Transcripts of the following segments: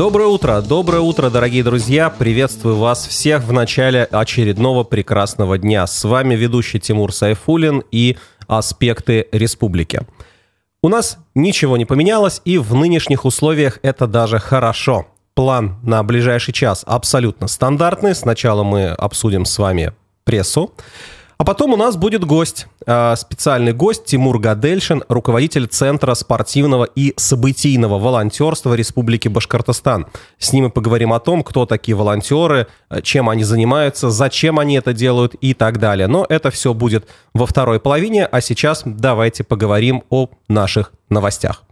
Доброе утро, доброе утро, дорогие друзья. Приветствую вас всех в начале очередного прекрасного дня. С вами ведущий Тимур Сайфулин и «Аспекты республики». У нас ничего не поменялось, и в нынешних условиях это даже хорошо. План на ближайший час абсолютно стандартный. Сначала мы обсудим с вами прессу. А потом у нас будет гость, а, специальный гость Тимур Гадельшин, руководитель Центра спортивного и событийного волонтерства Республики Башкортостан. С ним мы поговорим о том, кто такие волонтеры, чем они занимаются, зачем они это делают и так далее. Но это все будет во второй половине, а сейчас давайте поговорим о наших новостях.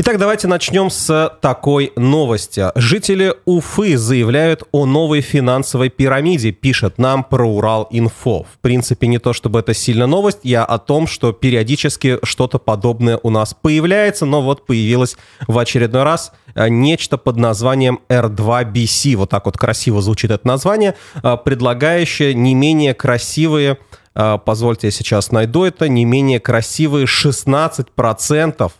Итак, давайте начнем с такой новости. Жители Уфы заявляют о новой финансовой пирамиде, пишет нам про Урал Инфо. В принципе, не то чтобы это сильно новость, я о том, что периодически что-то подобное у нас появляется, но вот появилось в очередной раз э, нечто под названием R2BC, вот так вот красиво звучит это название, э, предлагающее не менее красивые э, позвольте я сейчас найду это, не менее красивые 16%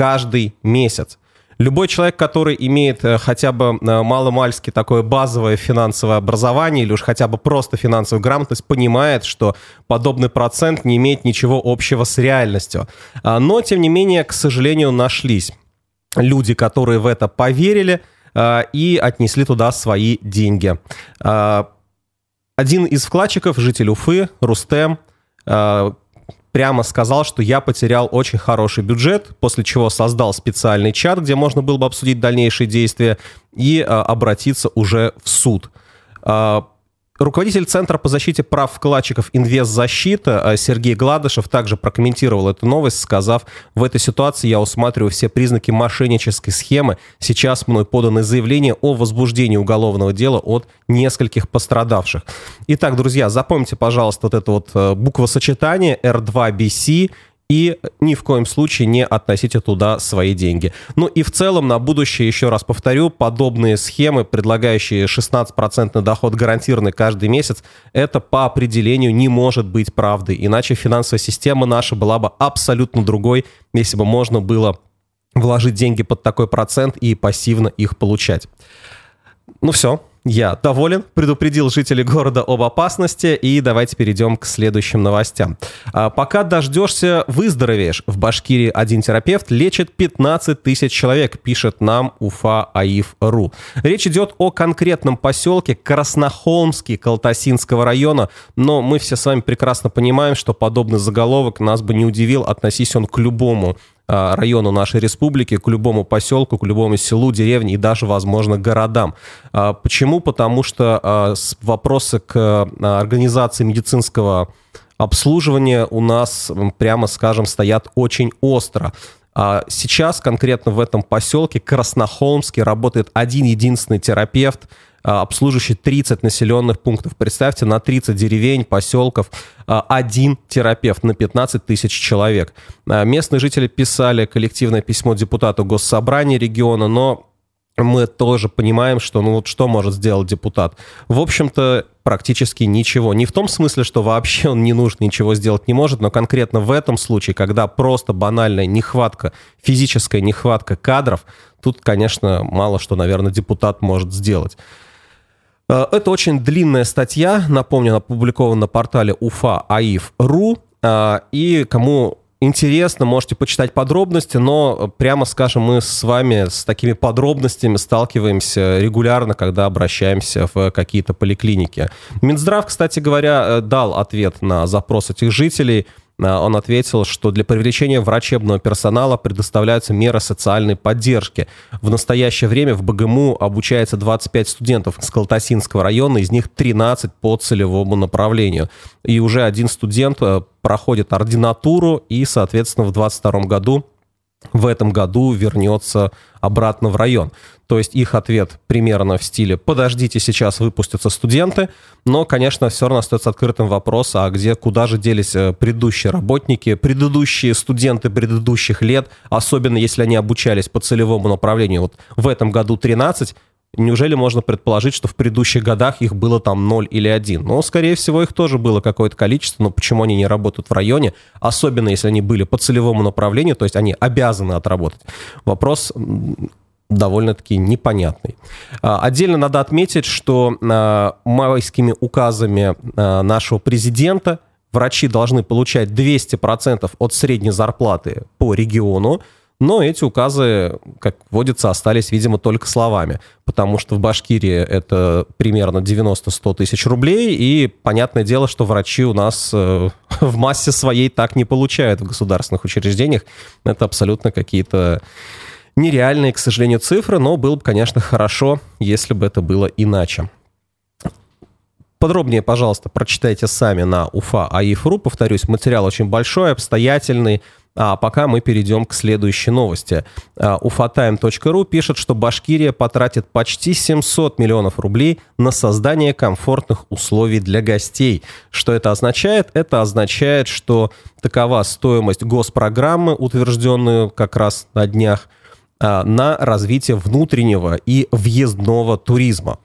каждый месяц. Любой человек, который имеет э, хотя бы э, маломальски такое базовое финансовое образование или уж хотя бы просто финансовую грамотность, понимает, что подобный процент не имеет ничего общего с реальностью. А, но, тем не менее, к сожалению, нашлись люди, которые в это поверили э, и отнесли туда свои деньги. А, один из вкладчиков, житель Уфы, Рустем, прямо сказал, что я потерял очень хороший бюджет, после чего создал специальный чат, где можно было бы обсудить дальнейшие действия и а, обратиться уже в суд. А, Руководитель Центра по защите прав вкладчиков «Инвестзащита» э, Сергей Гладышев также прокомментировал эту новость, сказав, в этой ситуации я усматриваю все признаки мошеннической схемы. Сейчас мной поданы заявления о возбуждении уголовного дела от нескольких пострадавших. Итак, друзья, запомните, пожалуйста, вот это вот э, буквосочетание R2BC – и ни в коем случае не относите туда свои деньги. Ну и в целом на будущее, еще раз повторю, подобные схемы, предлагающие 16% доход гарантированный каждый месяц, это по определению не может быть правдой. Иначе финансовая система наша была бы абсолютно другой, если бы можно было вложить деньги под такой процент и пассивно их получать. Ну все, я доволен, предупредил жителей города об опасности, и давайте перейдем к следующим новостям. А, пока дождешься, выздоровеешь. В Башкирии один терапевт лечит 15 тысяч человек, пишет нам Уфа Аиф.ру. Речь идет о конкретном поселке Краснохолмский Калтасинского района, но мы все с вами прекрасно понимаем, что подобный заголовок нас бы не удивил, относись он к любому району нашей республики, к любому поселку, к любому селу, деревне и даже, возможно, городам. А, почему? Потому что а, вопросы к организации медицинского обслуживания у нас, прямо скажем, стоят очень остро. Сейчас конкретно в этом поселке Краснохолмске работает один единственный терапевт, а, обслуживающий 30 населенных пунктов. Представьте, на 30 деревень, поселков а, один терапевт на 15 тысяч человек. А, местные жители писали коллективное письмо депутату Госсобрания региона, но мы тоже понимаем, что ну вот что может сделать депутат. В общем-то, практически ничего. Не в том смысле, что вообще он не нужен, ничего сделать не может, но конкретно в этом случае, когда просто банальная нехватка, физическая нехватка кадров, тут, конечно, мало что, наверное, депутат может сделать. Э, это очень длинная статья, напомню, опубликована на портале ufa.aif.ru, э, и кому интересно, можете почитать подробности, но, прямо скажем, мы с вами с такими подробностями сталкиваемся регулярно, когда обращаемся в какие-то поликлиники. Минздрав, кстати говоря, э, дал ответ на запрос этих жителей – он ответил, что для привлечения врачебного персонала предоставляются меры социальной поддержки. В настоящее время в БГМУ обучается 25 студентов с Калтасинского района, из них 13 по целевому направлению. И уже один студент э, проходит ординатуру и, соответственно, в 2022 году в этом году вернется обратно в район. То есть их ответ примерно в стиле «подождите, сейчас выпустятся студенты», но, конечно, все равно остается открытым вопрос, а где, куда же делись э, предыдущие работники, предыдущие студенты предыдущих лет, особенно если они обучались по целевому направлению. Вот в этом году 13, Неужели можно предположить, что в предыдущих годах их было там 0 или 1? Ну, скорее всего, их тоже было какое-то количество, но почему они не работают в районе, особенно если они были по целевому направлению, то есть они обязаны отработать? Вопрос довольно-таки непонятный. А, отдельно надо отметить, что а, майскими указами а, нашего президента врачи должны получать 200% от средней зарплаты по региону, но эти указы, как водится, остались, видимо, только словами, потому что в Башкирии это примерно 90-100 тысяч рублей, и понятное дело, что врачи у нас э, в массе своей так не получают в государственных учреждениях. Это абсолютно какие-то нереальные, к сожалению, цифры, но было бы, конечно, хорошо, если бы это было иначе. Подробнее, пожалуйста, прочитайте сами на уфа АИФРУ. Повторюсь, материал очень большой, обстоятельный. А пока мы перейдем к следующей новости. ufatime.ru пишет, что Башкирия потратит почти 700 миллионов рублей на создание комфортных условий для гостей. Что это означает? Это означает, что такова стоимость госпрограммы, утвержденную как раз на днях, а, на развитие внутреннего и въездного туризма.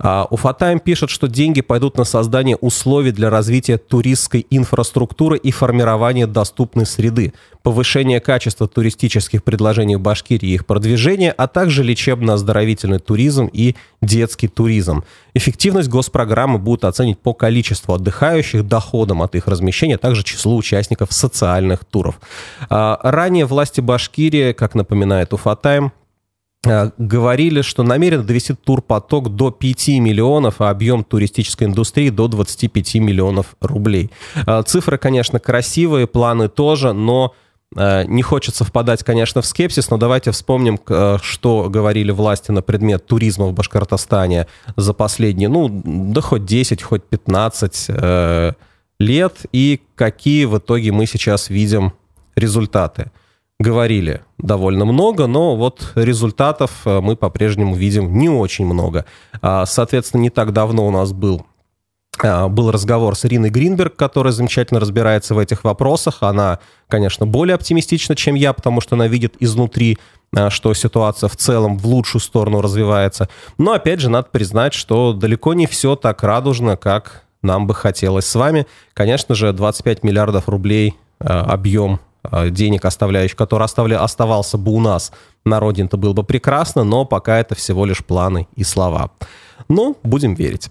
А, Уфатайм пишет, что деньги пойдут на создание условий для развития туристской инфраструктуры и формирования доступной среды, повышение качества туристических предложений в Башкирии и их продвижение, а также лечебно-оздоровительный туризм и детский туризм. Эффективность госпрограммы будут оценить по количеству отдыхающих, доходам от их размещения, а также числу участников социальных туров. А, ранее власти Башкирии, как напоминает Уфатайм, Э, говорили, что намерены довести турпоток до 5 миллионов, а объем туристической индустрии до 25 миллионов рублей. Э, цифры, конечно, красивые, планы тоже, но э, не хочется впадать, конечно, в скепсис, но давайте вспомним, что говорили власти на предмет туризма в Башкортостане за последние, ну, да хоть 10, хоть 15 лет, и какие в итоге мы сейчас видим результаты говорили довольно много, но вот результатов э, мы по-прежнему видим не очень много. А, соответственно, не так давно у нас был а, был разговор с Ириной Гринберг, которая замечательно разбирается в этих вопросах. Она, конечно, более оптимистична, чем я, потому что она видит изнутри, а, что ситуация в целом в лучшую сторону развивается. Но, опять же, надо признать, что далеко не все так радужно, как нам бы хотелось с вами. Конечно же, 25 миллиардов рублей объем денег оставляющих, который оставля, оставался бы у нас на родине, это было бы прекрасно, но пока это всего лишь планы и слова. Но будем верить.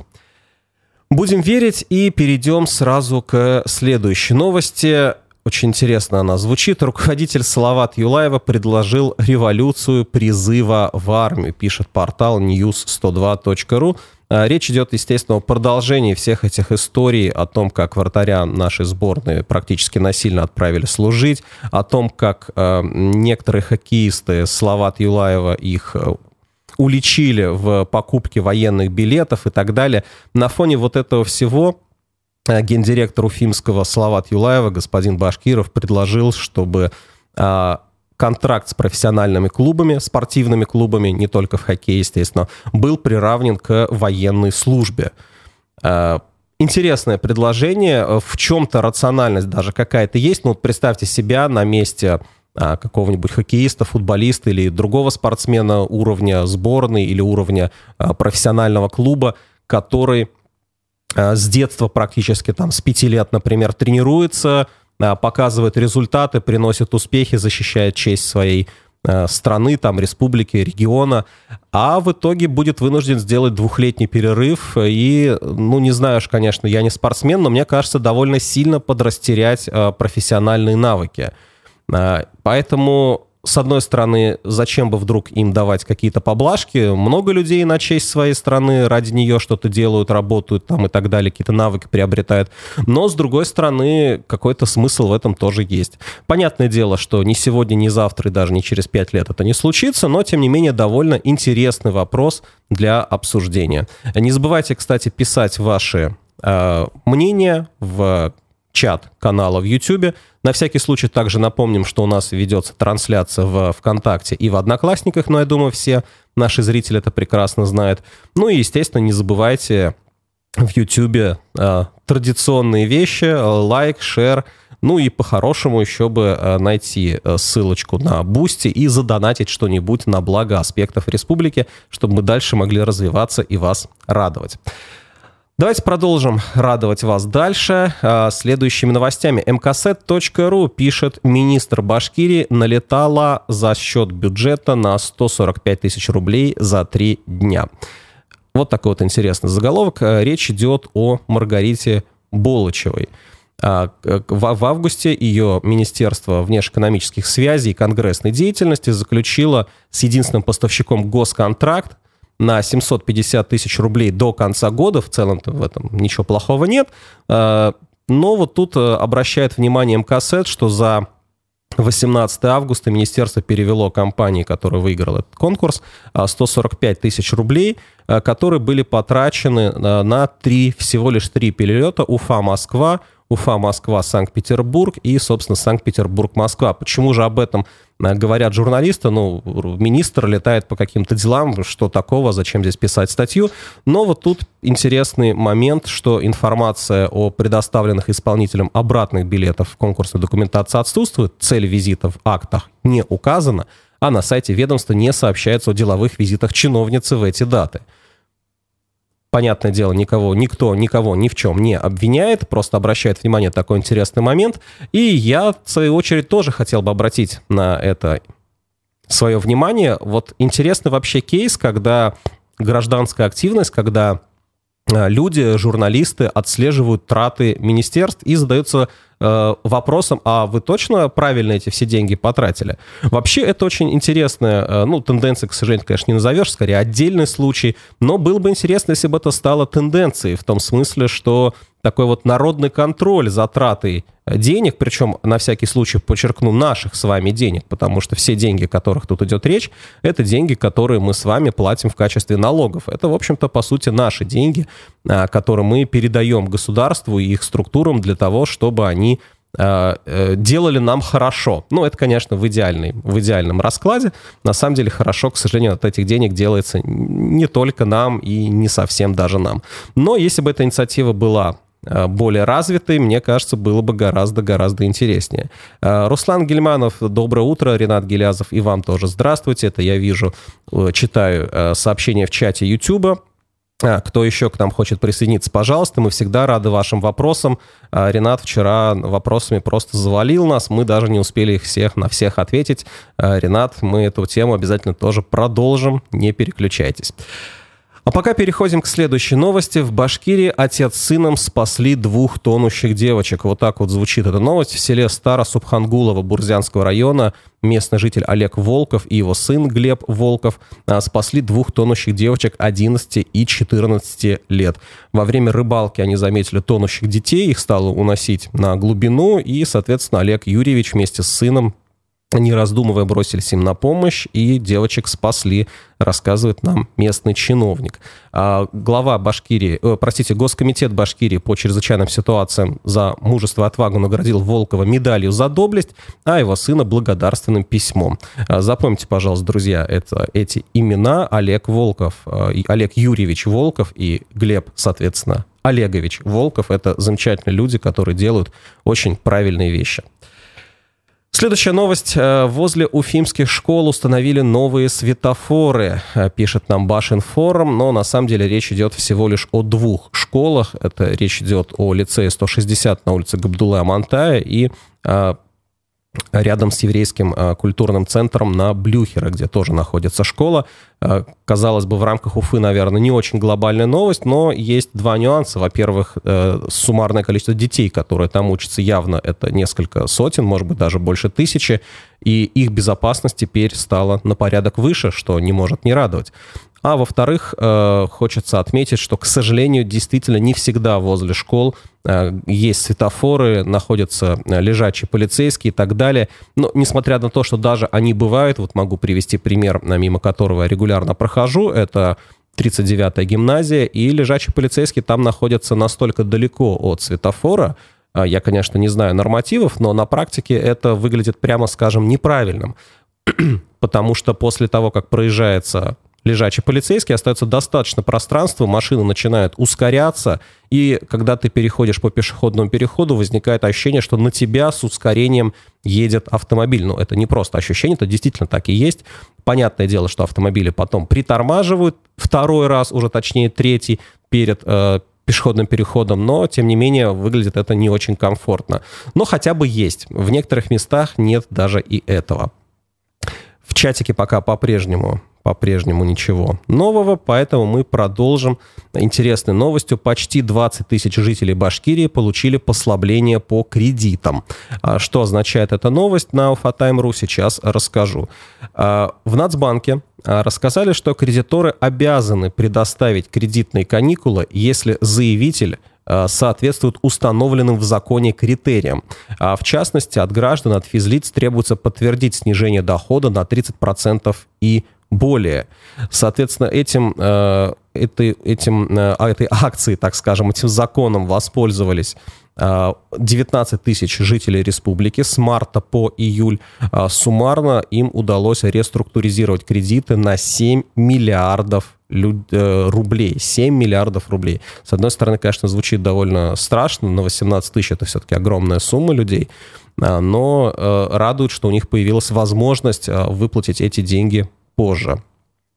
Будем верить и перейдем сразу к следующей новости. Очень интересно она звучит. Руководитель Салават Юлаева предложил революцию призыва в армию, пишет портал news102.ru. А, речь идет, естественно, о продолжении всех этих историй, о том, как вратаря нашей сборной практически насильно отправили служить, о том, как э, некоторые хоккеисты Слават Юлаева их э, уличили в покупке военных билетов и так далее. На фоне вот этого всего гендиректор Уфимского Слават Юлаева, господин Башкиров, предложил, чтобы контракт с профессиональными клубами, спортивными клубами, не только в хоккее, естественно, был приравнен к военной службе. Э, интересное предложение, в чем-то рациональность даже какая-то есть. Ну, вот представьте себя на месте э, какого-нибудь хоккеиста, футболиста или другого спортсмена уровня сборной или уровня э, профессионального клуба, который с детства практически там с пяти лет, например, тренируется, показывает результаты, приносит успехи, защищает честь своей э, страны, там, республики, региона, а в итоге будет вынужден сделать двухлетний перерыв и, ну, не знаю уж, конечно, я не спортсмен, но мне кажется, довольно сильно подрастерять э, профессиональные навыки. Поэтому с одной стороны, зачем бы вдруг им давать какие-то поблажки? Много людей на честь своей страны ради нее что-то делают, работают там и так далее, какие-то навыки приобретают. Но, с другой стороны, какой-то смысл в этом тоже есть. Понятное дело, что ни сегодня, ни завтра и даже не через пять лет это не случится, но, тем не менее, довольно интересный вопрос для обсуждения. Не забывайте, кстати, писать ваши э, мнения в чат канала в YouTube. На всякий случай также напомним, что у нас ведется трансляция в ВКонтакте и в Одноклассниках, но я думаю, все наши зрители это прекрасно знают. Ну и, естественно, не забывайте в YouTube э, традиционные вещи, лайк, шер, Ну и по-хорошему еще бы э, найти э, ссылочку на Бусти и задонатить что-нибудь на благо аспектов республики, чтобы мы дальше могли развиваться и вас радовать. Давайте продолжим радовать вас дальше а, следующими новостями. мксет.ру пишет, министр Башкирии налетала за счет бюджета на 145 тысяч рублей за три дня. Вот такой вот интересный заголовок. Э, речь идет о Маргарите Болочевой. А, в августе ее Министерство внешэкономических связей и конгрессной деятельности заключило с единственным поставщиком госконтракт на 750 тысяч рублей до конца года. В целом-то в этом ничего плохого нет. А, но вот тут э, обращает внимание МКСЭД, что за 18 августа министерство перевело компании, которая выиграла этот конкурс, 145 а, тысяч рублей, которые были потрачены на три, всего лишь три перелета Уфа-Москва, Уфа-Москва, Санкт-Петербург и, собственно, Санкт-Петербург-Москва. Почему же об этом э, говорят журналисты? Ну, министр летает по каким-то делам, что такого, зачем здесь писать статью? Но вот тут интересный момент, что информация о предоставленных исполнителям обратных билетов в конкурсной документации отсутствует, цель визита в актах не указана, а на сайте ведомства не сообщается о деловых визитах чиновницы в эти даты понятное дело, никого, никто никого ни в чем не обвиняет, просто обращает внимание на такой интересный момент. И я, в свою очередь, тоже хотел бы обратить на это свое внимание. Вот интересный вообще кейс, когда гражданская активность, когда э, люди, журналисты отслеживают траты министерств и задаются Э, вопросом, а вы точно правильно эти все деньги потратили? Вообще это очень интересная, э, ну, тенденция, к сожалению, конечно, не назовешь, скорее отдельный случай, но было бы интересно, если бы это стало тенденцией, в том смысле, что такой вот народный контроль за тратой денег, причем на всякий случай подчеркну наших с вами денег, потому что все деньги, о которых тут идет речь, это деньги, которые мы с вами платим в качестве налогов. Это, в общем-то, по сути, наши деньги, а, которые мы передаем государству и их структурам для того, чтобы они а, э, делали нам хорошо. Ну, это, конечно, в, идеальной, в идеальном раскладе. На самом деле хорошо, к сожалению, от этих денег делается не только нам и не совсем даже нам. Но если бы эта инициатива была Э, более развитый, мне кажется, было бы гораздо-гораздо интереснее. Э, Руслан Гельманов, доброе утро. Ренат Гелязов, и вам тоже здравствуйте. Это я вижу, э, читаю сообщения в чате YouTube. Кто еще к нам хочет присоединиться, пожалуйста, мы всегда рады вашим вопросам. Ренат вчера вопросами просто завалил нас, мы даже не успели их всех на всех ответить. Ренат, мы эту тему обязательно тоже продолжим, не переключайтесь. А пока переходим к следующей новости. В Башкирии отец с сыном спасли двух тонущих девочек. Вот так вот звучит эта новость. В селе Старо-Субхангулово Бурзянского района местный житель Олег Волков и его сын Глеб Волков а, спасли двух тонущих девочек 11 и 14 лет. Во время рыбалки они заметили тонущих детей, их стало уносить на глубину, и, соответственно, Олег Юрьевич вместе с сыном не раздумывая, бросились им на помощь, и девочек спасли, рассказывает нам местный чиновник. А глава Башкирии, э, простите, Госкомитет Башкирии по чрезвычайным ситуациям за мужество и отвагу наградил Волкова медалью за доблесть, а его сына благодарственным письмом. А, запомните, пожалуйста, друзья, это, эти имена Олег Волков, э, Олег Юрьевич Волков и Глеб, соответственно, Олегович Волков. Это замечательные люди, которые делают очень правильные вещи. Следующая новость. Э, возле уфимских школ установили новые светофоры, э, пишет нам Башинформ, но на самом деле речь идет всего лишь о двух школах. Это речь идет о лицее 160 на улице Габдулла Амантая и э, рядом с еврейским э, культурным центром на Блюхера, где тоже находится школа. Э, казалось бы, в рамках Уфы, наверное, не очень глобальная новость, но есть два нюанса. Во-первых, э, суммарное количество детей, которые там учатся, явно это несколько сотен, может быть, даже больше тысячи, и их безопасность теперь стала на порядок выше, что не может не радовать. А во-вторых, э, хочется отметить, что, к сожалению, действительно не всегда возле школ э, есть светофоры, находятся э, лежачие полицейские и так далее. Но несмотря на то, что даже они бывают, вот могу привести пример, мимо которого я регулярно прохожу, это 39-я гимназия, и лежачий полицейский там находится настолько далеко от светофора, я, конечно, не знаю нормативов, но на практике это выглядит, прямо скажем, неправильным. Потому что после того, как проезжается лежачий полицейский, остается достаточно пространства, машина начинает ускоряться, и когда ты переходишь по пешеходному переходу, возникает ощущение, что на тебя с ускорением едет автомобиль. Но это не просто ощущение, это действительно так и есть. Понятное дело, что автомобили потом притормаживают второй раз, уже точнее третий, перед э, пешеходным переходом, но, тем не менее, выглядит это не очень комфортно. Но хотя бы есть. В некоторых местах нет даже и этого. В чатике пока по-прежнему по-прежнему ничего нового, поэтому мы продолжим интересной новостью. Почти 20 тысяч жителей Башкирии получили послабление по кредитам. А что означает эта новость на Уфатайм.ру, сейчас расскажу. А, в Нацбанке а, рассказали, что кредиторы обязаны предоставить кредитные каникулы, если заявитель соответствуют установленным в законе критериям. А в частности, от граждан, от физлиц требуется подтвердить снижение дохода на 30% и более. Соответственно, этим, э, этой, этим, э, этой акцией, так скажем, этим законом воспользовались 19 э, тысяч жителей республики с марта по июль. Э, суммарно им удалось реструктуризировать кредиты на 7 миллиардов э, рублей. 7 миллиардов рублей. С одной стороны, конечно, звучит довольно страшно, но 18 тысяч это все-таки огромная сумма людей. Но радует, что у них появилась возможность выплатить эти деньги позже.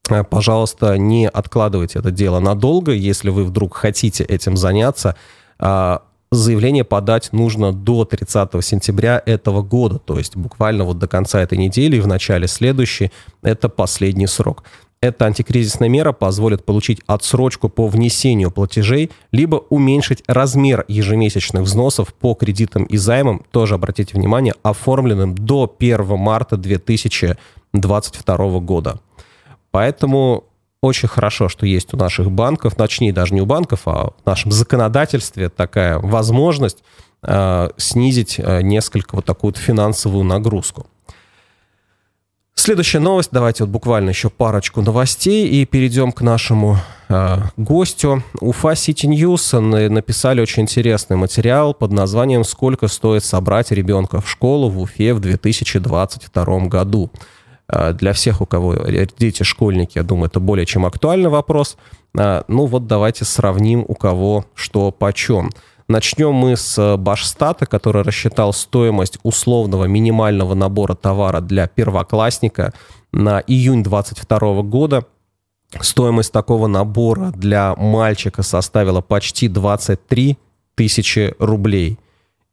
Э, пожалуйста, не откладывайте это дело надолго. Если вы вдруг хотите этим заняться, а, заявление подать нужно до 30 сентября этого года, то есть буквально вот до конца этой недели и в начале следующей. Это последний срок. Эта антикризисная мера позволит получить отсрочку по внесению платежей, либо уменьшить размер ежемесячных взносов по кредитам и займам, тоже обратите внимание, оформленным до 1 марта 2020 2022 года. Поэтому очень хорошо, что есть у наших банков, точнее даже не у банков, а в нашем законодательстве такая возможность э, снизить э, несколько вот такую вот финансовую нагрузку. Следующая новость, давайте вот буквально еще парочку новостей и перейдем к нашему э, гостю. Уфа City News написали очень интересный материал под названием «Сколько стоит собрать ребенка в школу в Уфе в 2022 году». А, для всех, у кого дети школьники, я думаю, это более чем актуальный вопрос. А, ну вот давайте сравним, у кого что почем. Начнем мы с Башстата, который рассчитал стоимость условного минимального набора товара для первоклассника на июнь 2022 года. Стоимость такого набора для мальчика составила почти 23 тысячи рублей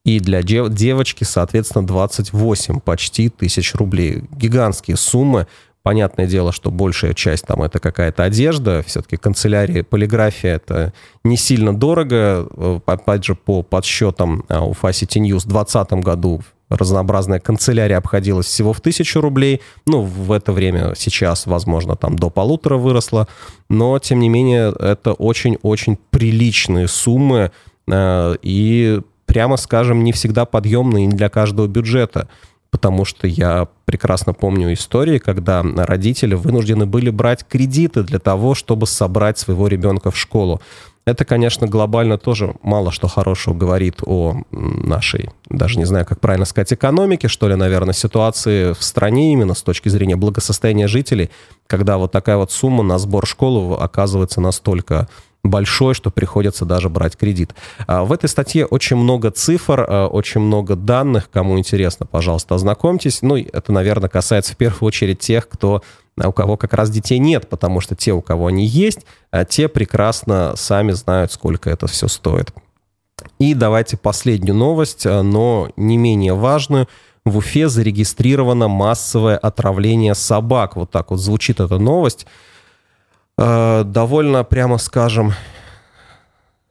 и для девочки, соответственно, 28 почти тысяч рублей. Гигантские суммы. Понятное дело, что большая часть там это какая-то одежда. Все-таки канцелярия, полиграфия это не сильно дорого. Э, опять же, по подсчетам э, у City News в 2020 году разнообразная канцелярия обходилась всего в тысячу рублей. Ну, в это время сейчас, возможно, там до полутора выросло. Но, тем не менее, это очень-очень приличные суммы. Э, и прямо скажем, не всегда подъемные для каждого бюджета. Потому что я прекрасно помню истории, когда родители вынуждены были брать кредиты для того, чтобы собрать своего ребенка в школу. Это, конечно, глобально тоже мало что хорошего говорит о нашей, даже не знаю, как правильно сказать, экономике, что ли, наверное, ситуации в стране именно с точки зрения благосостояния жителей, когда вот такая вот сумма на сбор школы оказывается настолько большой, что приходится даже брать кредит. А, в этой статье очень много цифр, а, очень много данных. Кому интересно, пожалуйста, ознакомьтесь. Ну, это, наверное, касается в первую очередь тех, кто а, у кого как раз детей нет, потому что те, у кого они есть, те прекрасно сами знают, сколько это все стоит. И давайте последнюю новость, но не менее важную. В Уфе зарегистрировано массовое отравление собак. Вот так вот звучит эта новость. Э, довольно, прямо скажем,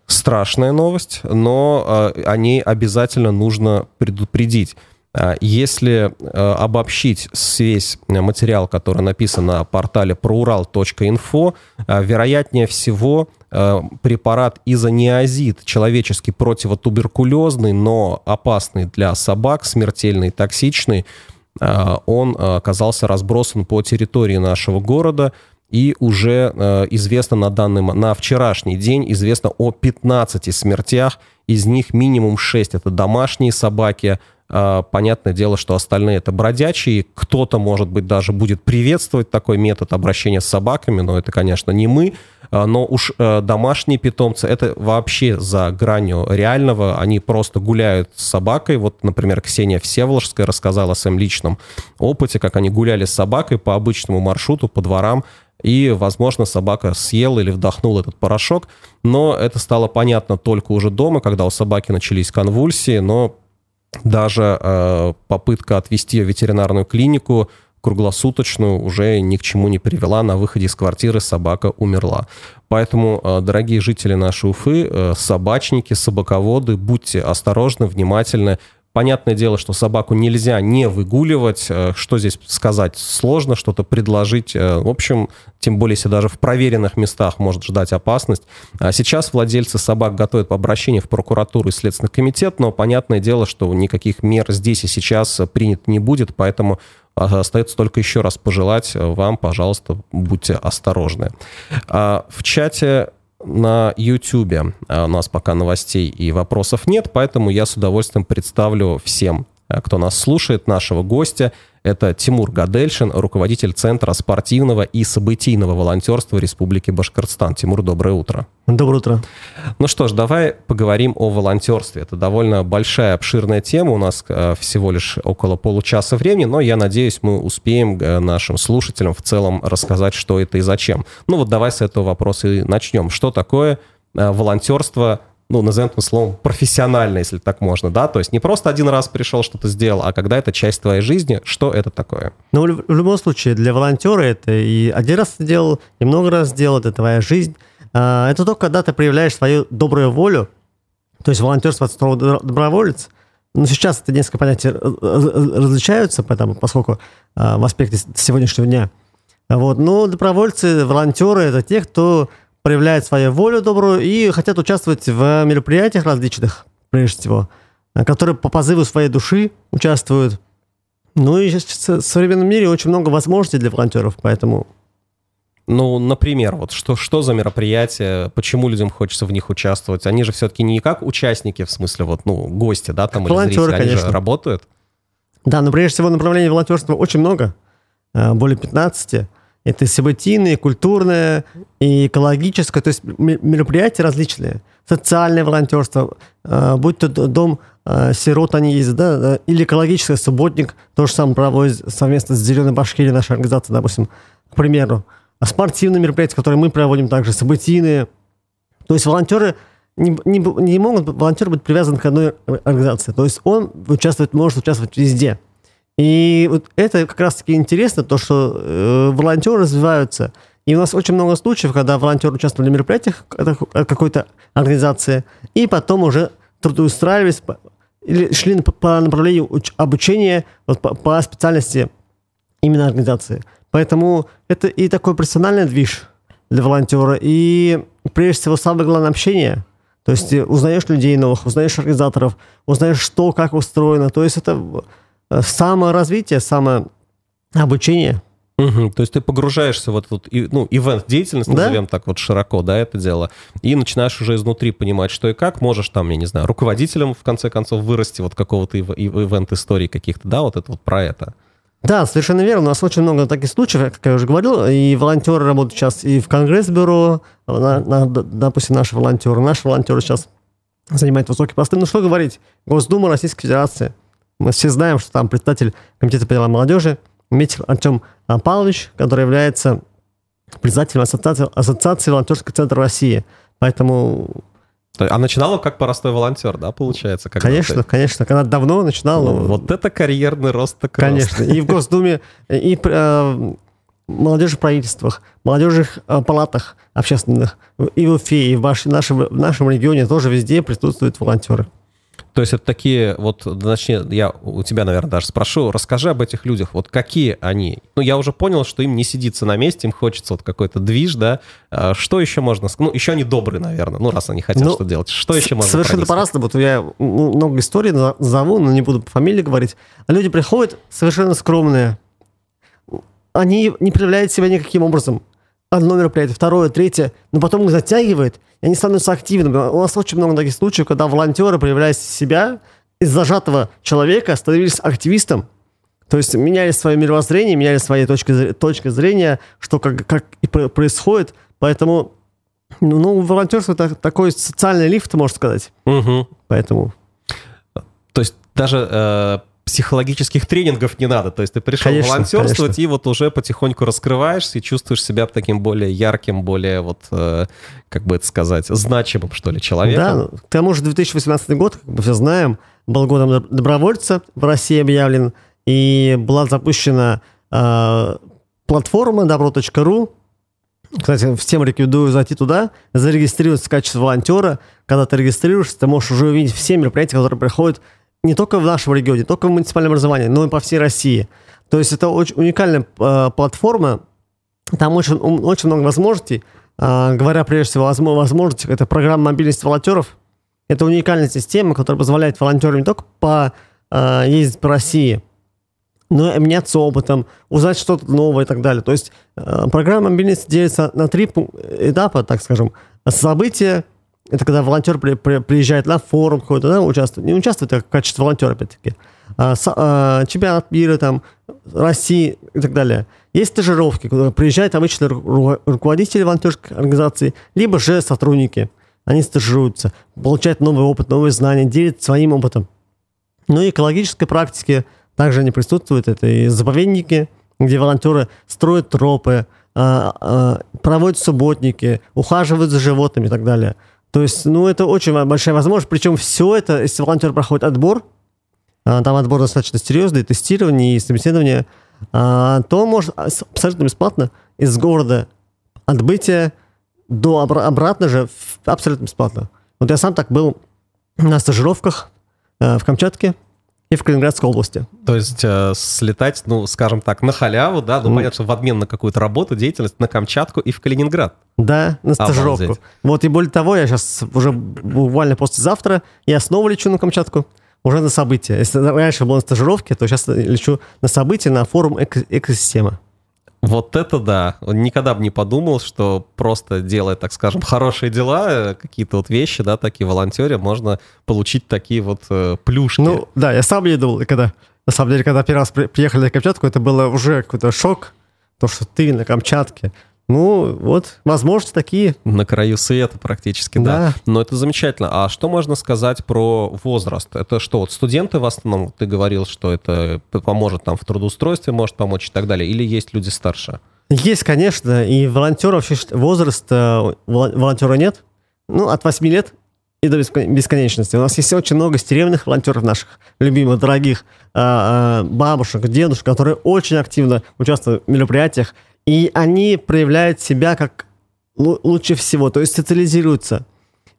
страшная новость, но э, о ней обязательно нужно предупредить. Э, если обобщить весь материал, который написан на портале proural.info, вероятнее всего препарат изониазид, человеческий противотуберкулезный, но опасный для собак, смертельный, токсичный, он оказался разбросан по территории нашего города – и уже э, известно на данный на вчерашний день известно о 15 смертях, из них минимум 6 это домашние собаки, А, понятное дело, что остальные это бродячие. Кто-то, может быть, даже будет приветствовать такой метод обращения с собаками, но это, конечно, не мы. А, но уж э, домашние питомцы, это вообще за гранью реального. Они просто гуляют с собакой. Вот, например, Ксения Всеволожская рассказала о своем личном опыте, как они гуляли с собакой по обычному маршруту, по дворам, и, возможно, собака съела или вдохнула этот порошок, но это стало понятно только уже дома, когда у собаки начались конвульсии, но даже э, попытка отвести ее в ветеринарную клинику круглосуточную уже ни к чему не привела. На выходе из квартиры собака умерла. Поэтому, э, дорогие жители нашей Уфы, э, собачники, собаководы, будьте осторожны, внимательны. Понятное дело, что собаку нельзя не выгуливать. Э, что здесь сказать? Сложно что-то предложить. Э, в общем, тем более, если даже в проверенных местах может ждать опасность. А сейчас владельцы собак готовят обращение в прокуратуру и Следственный комитет, но понятное дело, что никаких мер здесь и сейчас принят не будет, поэтому а, остается только еще раз пожелать вам, пожалуйста, будьте осторожны. А, в чате на YouTube. А у нас пока новостей и вопросов нет, поэтому я с удовольствием представлю всем, кто нас слушает, нашего гостя. Это Тимур Гадельшин, руководитель Центра спортивного и событийного волонтерства Республики Башкортостан. Тимур, доброе утро. Доброе утро. Ну что ж, давай поговорим о волонтерстве. Это довольно большая, обширная тема. У нас э, всего лишь около получаса времени, но я надеюсь, мы успеем э, нашим слушателям в целом рассказать, что это и зачем. Ну вот давай с этого вопроса и начнем. Что такое э, волонтерство ну, назовем это словом, профессионально, если так можно, да, то есть не просто один раз пришел, что-то сделал, а когда это часть твоей жизни, что это такое? Ну, в, любом случае, для волонтера это и один раз сделал, и много раз сделал, это твоя жизнь. А, это только когда ты проявляешь свою добрую волю, то есть волонтерство от слова доброволец, но сейчас это несколько понятий различаются, потому, поскольку а, в аспекте сегодняшнего дня. Вот. Но добровольцы, волонтеры – это те, кто проявляют свою волю добрую и хотят участвовать в мероприятиях различных, прежде всего, э, которые по позыву своей души участвуют. Ну и в современном мире очень много возможностей для волонтеров, поэтому... Ну, например, вот что, что за мероприятия, почему людям хочется в них участвовать? Они же все-таки не как участники, в смысле, вот, ну, гости, да, там, волонтеры, или зрители, они конечно. же работают? Да, но прежде всего направлений волонтерства очень много, э, более 15. Это событийное, культурное и экологическое, то есть мероприятия различные. Социальное волонтерство, э, будь то дом э, сирот они ездят, да, или экологическое, субботник, то же самое проводит совместно с Зеленой Башкирией, наша организация, допустим, к примеру. А спортивные мероприятия, которые мы проводим также, событийные. То есть волонтеры не, не, не могут волонтер быть привязан к одной организации. То есть он участвует, может участвовать везде. И вот это как раз-таки интересно, то, что э, волонтеры развиваются. И у нас очень много случаев, когда волонтеры участвовали в мероприятиях какой-то организации, и потом уже трудоустраивались или шли по направлению обучения вот, по, по специальности именно организации. Поэтому это и такой персональный движ для волонтера, и прежде всего самое главное общение. То есть узнаешь людей новых, узнаешь организаторов, узнаешь, что, как устроено. То есть это Э, саморазвитие, самообучение. Угу, то есть ты погружаешься в этот ну, ивент-деятельность, назовем да? так вот широко, да, это дело, и начинаешь уже изнутри понимать, что и как, можешь там, я не знаю, руководителем, в конце концов, вырасти вот какого-то ивент-истории каких-то, да, вот это вот про это. Да, совершенно верно. У нас очень много таких случаев, как я уже говорил, и волонтеры работают сейчас и в Конгресс-бюро, на, на, допустим, наши волонтеры. Наши волонтеры сейчас занимают высокие посты. Ну, что говорить, Госдума Российской Федерации – мы все знаем, что там председатель комитета по делам молодежи Метил Артем Павлович, который является председателем ассоциации, ассоциации волонтерского центра России. Поэтому а начинала как простой волонтер, да, получается? Конечно, ты... конечно. Когда давно начинала. Ну, вот это карьерный рост так Конечно. Рост. И в Госдуме, и э, молодежи правительствах, молодежных э, палатах общественных, и в Уфе, и в, ваш, нашем, в нашем регионе тоже везде присутствуют волонтеры. То есть это такие, вот, начни, я у тебя, наверное, даже спрошу, расскажи об этих людях, вот какие они? Ну, я уже понял, что им не сидится на месте, им хочется вот какой-то движ, да? А что еще можно сказать? Ну, еще они добрые, наверное, ну, раз они хотят ну, что делать. Что еще можно Совершенно по-разному. Вот я много историй назову, но не буду по фамилии говорить. Люди приходят совершенно скромные. Они не проявляют себя никаким образом одно мероприятие, второе, третье, но потом их затягивает, и они становятся активными. У нас очень много таких случаев, когда волонтеры проявляют себя, из зажатого человека становились активистом, то есть меняли свое мировоззрение, меняли свои точки, точки зрения, что как, как и происходит. Поэтому, ну, волонтерство это такой социальный лифт, можно сказать. Угу. Поэтому... То есть даже э, психологических тренингов не надо. То есть ты пришел конечно, волонтерствовать конечно. и вот уже потихоньку раскрываешься и чувствуешь себя таким более ярким, более вот, э, как бы это сказать, значимым, что ли, человеком. Да, к тому же 2018 год, как мы все знаем, был годом добровольца в России объявлен, и была запущена э, платформа добро.ру. Кстати, всем рекомендую зайти туда, зарегистрироваться в качестве волонтера. Когда ты регистрируешься, ты можешь уже увидеть все мероприятия, которые проходят не только в нашем регионе, не только в муниципальном образовании, но и по всей России. То есть это очень уникальная э, платформа, там очень, очень много возможностей. Э, говоря прежде всего о возможностях, это программа мобильности волонтеров. Это уникальная система, которая позволяет волонтерам не только по, э, ездить по России, но и меняться опытом, узнать что-то новое и так далее. То есть э, программа мобильности делится на три этапа, так скажем. События, это когда волонтер при, при, приезжает на форум какой-то, да, участвует. Не участвует, а в качестве волонтера, опять-таки. А, с, а, чемпионат мира, там, России и так далее. Есть стажировки, куда приезжают обычно ру, руководители волонтерской организации, либо же сотрудники. Они стажируются, получают новый опыт, новые знания, делятся своим опытом. Ну и экологической практике также они присутствуют. Это и заповедники, где волонтеры строят тропы, а, а, проводят субботники, ухаживают за животными и так далее. То есть, ну, это очень большая возможность. Причем все это, если волонтер проходит отбор, а, там отбор достаточно серьезный, тестирование и собеседование, а, то может абсолютно бесплатно из города отбытия до обратно же абсолютно бесплатно. Вот я сам так был на стажировках э, в Камчатке, и в Калининградской области. То есть э, слетать, ну, скажем так, на халяву, да, ну, mm. понятно, что в обмен на какую-то работу, деятельность на Камчатку и в Калининград. Да, на стажировку. Обалдеть. Вот и более того, я сейчас уже буквально послезавтра, я снова лечу на Камчатку, уже на события. Если раньше был на стажировке, то сейчас лечу на события на форум эко- экосистема. Вот это да. Он никогда бы не подумал, что просто делая, так скажем, хорошие дела, э, какие-то вот вещи, да, такие волонтеры, можно получить такие вот э, плюшки. Ну, да, я сам не думал, когда, на самом деле, когда первый раз приехали на Камчатку, это было уже какой-то шок, то, что ты на Камчатке, ну, вот, возможно, такие. На краю света практически, да. да. Но это замечательно. А что можно сказать про возраст? Это что, вот студенты в основном, ты говорил, что это поможет там в трудоустройстве, может помочь и так далее, или есть люди старше? Есть, конечно, и волонтеров, возраста волонтера нет. Ну, от 8 лет и до бесконечности. У нас есть очень много стеревных волонтеров наших, любимых, дорогих, а, а, бабушек, дедушек, которые очень активно участвуют в мероприятиях, и они проявляют себя как лучше всего, то есть социализируются.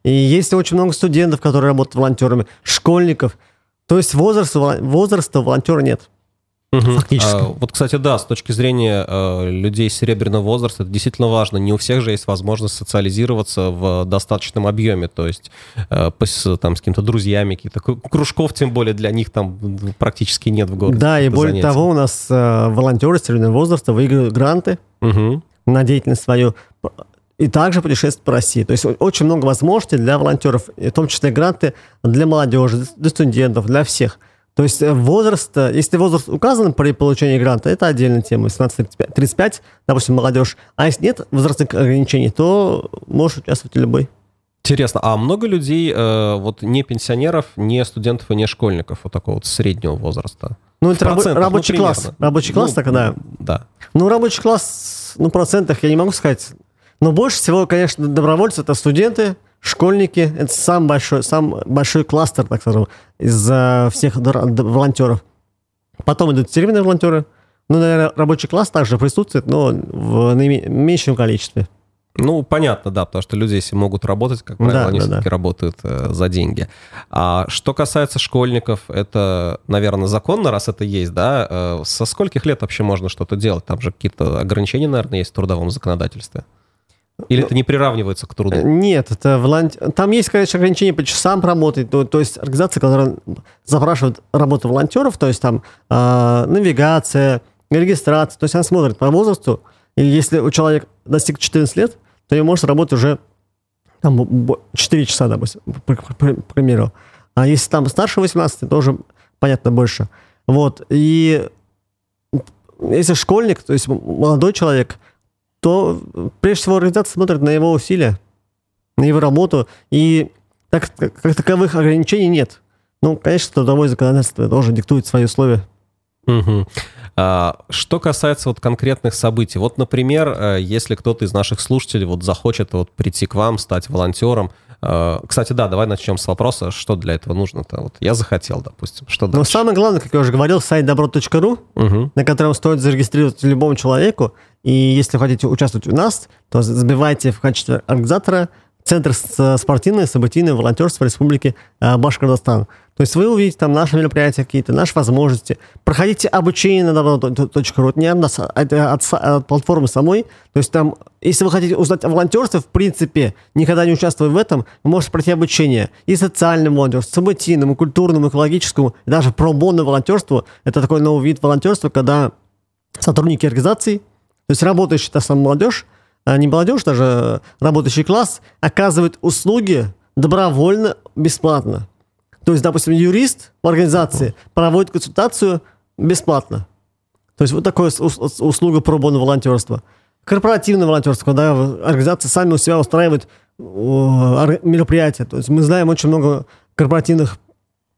И есть очень много студентов, которые работают волонтерами, школьников. То есть возраста, возраста волонтера нет. Угу. Фактически. А, вот, кстати, да, с точки зрения э, людей серебряного возраста, это действительно важно. Не у всех же есть возможность социализироваться в достаточном объеме, то есть э, с, там, с какими-то друзьями, каких-то кружков, тем более для них там практически нет в городе. Да, и более занятий. того, у нас э, волонтеры серебряного возраста выигрывают гранты угу. на деятельность свою и также путешествовать по России. То есть очень много возможностей для волонтеров, в том числе гранты для молодежи, для студентов, для всех – то есть э, возраст, э, если возраст указан при получении гранта, это отдельная тема, 18-35, допустим, молодежь. А если нет возрастных ограничений, то можешь участвовать любой. Интересно, а много людей, э, вот не пенсионеров, не студентов и не школьников, вот такого вот среднего возраста? Ну, это рабо- рабочий ну, класс. Рабочий класс, ну, так, да. Да. Ну, рабочий класс, ну, процентах я не могу сказать. Но больше всего, конечно, добровольцы это студенты, школьники — это самый большой, самый большой кластер, так скажем, из всех волонтеров. Потом идут серверные волонтеры. Ну, наверное, рабочий класс также присутствует, но в меньшем количестве. Ну, понятно, да, потому что люди, если могут работать, как правило, да, они да, все-таки да. работают э, за деньги. А что касается школьников, это, наверное, законно, раз это есть, да? Э, со скольких лет вообще можно что-то делать? Там же какие-то ограничения, наверное, есть в трудовом законодательстве. Или ну, это не приравнивается к труду? Нет, это волонт... там есть, конечно, ограничения по часам работать. То, то есть организация, которая запрашивает работу волонтеров, то есть там э, навигация, регистрация, то есть она смотрит по возрасту. И если у человека достиг 14 лет, то он может работать уже там, 4 часа, допустим, к примеру. А если там старше 18, тоже понятно больше. Вот. И если школьник, то есть молодой человек, то прежде всего организация смотрит на его усилия, на его работу, и так, как, как таковых ограничений нет. Ну, конечно, трудовое законодательство тоже диктует свои условия. Угу. А, что касается вот конкретных событий, вот, например, э, если кто-то из наших слушателей вот захочет вот прийти к вам, стать волонтером, кстати, да, давай начнем с вопроса, что для этого нужно-то. Вот я захотел, допустим, что Но самое главное, как я уже говорил, сайт добро.ру, угу. на котором стоит зарегистрироваться любому человеку, и если хотите участвовать у нас, то забивайте в качестве организатора Центр спортивное, событийное волонтерство Республики э, Башкортостан. То есть вы увидите там наши мероприятия какие-то, наши возможности. Проходите обучение на добро.ру. Не от а это от, от платформы самой. То есть там, если вы хотите узнать о волонтерстве, в принципе, никогда не участвуя в этом, вы можете пройти обучение и социальному волонтерству, событийному, культурному, экологическому, и даже пробонному волонтерству. Это такой новый вид волонтерства, когда сотрудники организаций, то есть работающая та самая молодежь, не молодежь, даже работающий класс, оказывает услуги добровольно, бесплатно. То есть, допустим, юрист в организации проводит консультацию бесплатно. То есть вот такая услуга пробона волонтерства. Корпоративное волонтерство, когда организации сами у себя устраивают мероприятия. То есть мы знаем очень много корпоративных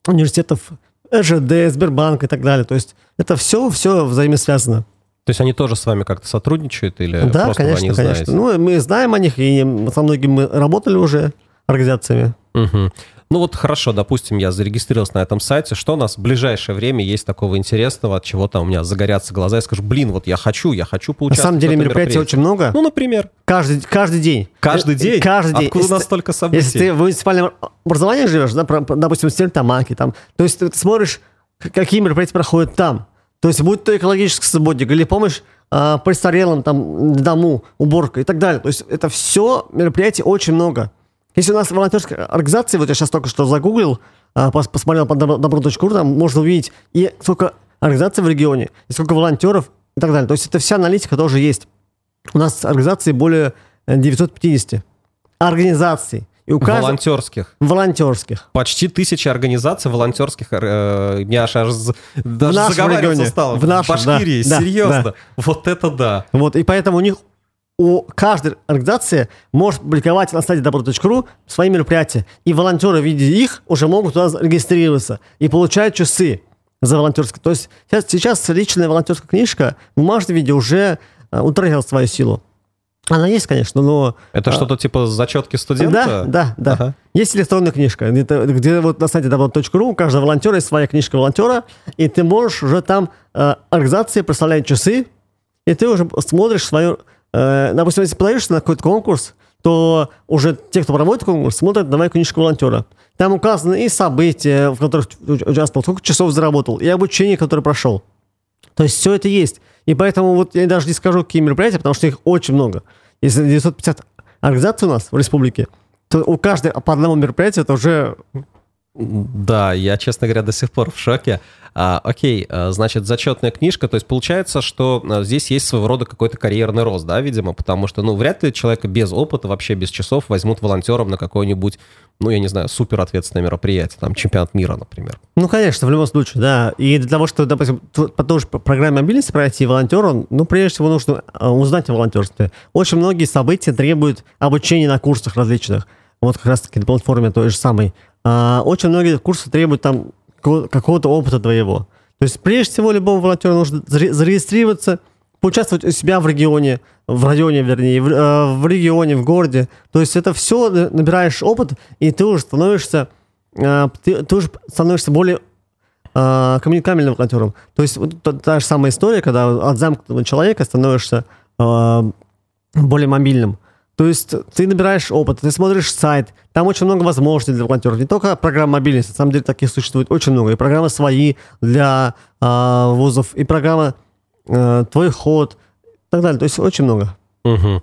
университетов, РЖД, Сбербанк и так далее. То есть это все, все взаимосвязано. То есть они тоже с вами как-то сотрудничают или да, просто конечно, вы о них конечно. знаете? Ну, мы знаем о них, и со многими мы работали уже организациями. Угу. Ну вот хорошо, допустим, я зарегистрировался на этом сайте. Что у нас в ближайшее время есть такого интересного, от чего там у меня загорятся глаза, я скажу, блин, вот я хочу, я хочу поучаствовать. На самом деле мероприятий очень много. Ну, например. Каждый, каждый день. Каждый день? Каждый день. Откуда если у нас столько событий? Если ты в муниципальном образовании живешь, да, допустим, в Стерлитамаке, там, то есть ты смотришь, какие мероприятия проходят там. То есть будь то экологический субботник или помощь э, престарелым, там, дому, уборка и так далее. То есть это все мероприятий очень много. Если у нас волонтерская организация, вот я сейчас только что загуглил, э, посмотрел по добро.ру, там можно увидеть и сколько организаций в регионе, и сколько волонтеров и так далее. То есть это вся аналитика тоже есть. У нас организации более 950 организаций. И у каждого... Волонтерских. Волонтерских. Почти тысяча организаций волонтерских. Э, меня аж, аж даже в заговариваться стало. В, нашем, в Башкирии, да, серьезно. Да. Вот это да. Вот, и поэтому у них у каждой организации может публиковать на сайте добро.ру свои мероприятия. И волонтеры, видя их, уже могут туда регистрироваться и получают часы за волонтерское. То есть сейчас, сейчас личная волонтерская книжка в бумажном виде уже э, утратила свою силу. Она есть, конечно, но... Это а, что-то типа зачетки студента? Да, да, да. Ага. Есть электронная книжка, где, где вот на сайте добро.ру у каждого волонтера есть своя книжка волонтера, и ты можешь уже там э, организации проставлять часы, и ты уже смотришь свою... Э, допустим, если подаешься на какой-то конкурс, то уже те, кто проводит конкурс, смотрят давай книжку волонтера. Там указаны и события, в которых участвовал, сколько часов заработал, и обучение, которое прошел. То есть все это есть. И поэтому вот я даже не скажу, какие мероприятия, потому что их очень много. Если 950 организаций у нас в республике, то у каждой по одному мероприятию это уже да, я, честно говоря, до сих пор в шоке. А, окей, а, значит, зачетная книжка, то есть получается, что а, здесь есть своего рода какой-то карьерный рост, да, видимо, потому что, ну, вряд ли человека без опыта, вообще без часов возьмут волонтером на какое-нибудь, ну, я не знаю, супер ответственное мероприятие, там, чемпионат мира, например. Ну, конечно, в любом случае, да. И для того, чтобы, допустим, по той же программе мобильности пройти волонтеру, ну, прежде всего нужно узнать о волонтерстве. Очень многие события требуют обучения на курсах различных. Вот как раз-таки на платформе той же самой а, очень многие курсы требуют там какого-то опыта твоего. То есть, прежде всего, любому волонтеру нужно зарегистрироваться, поучаствовать у себя в регионе, в районе, вернее, в, э, в регионе, в городе. То есть, это все набираешь опыт, и ты уже становишься, э, ты, ты уже становишься более э, коммуникабельным волонтером. То есть, вот та, та же самая история, когда от замкнутого человека становишься более мобильным. То есть ты набираешь опыт, ты смотришь сайт, там очень много возможностей для волонтеров. Не только программ мобильности, на самом деле таких существует очень много. И программы свои для э, вузов, и программа э, «Твой ход» и так далее. То есть очень много. Угу.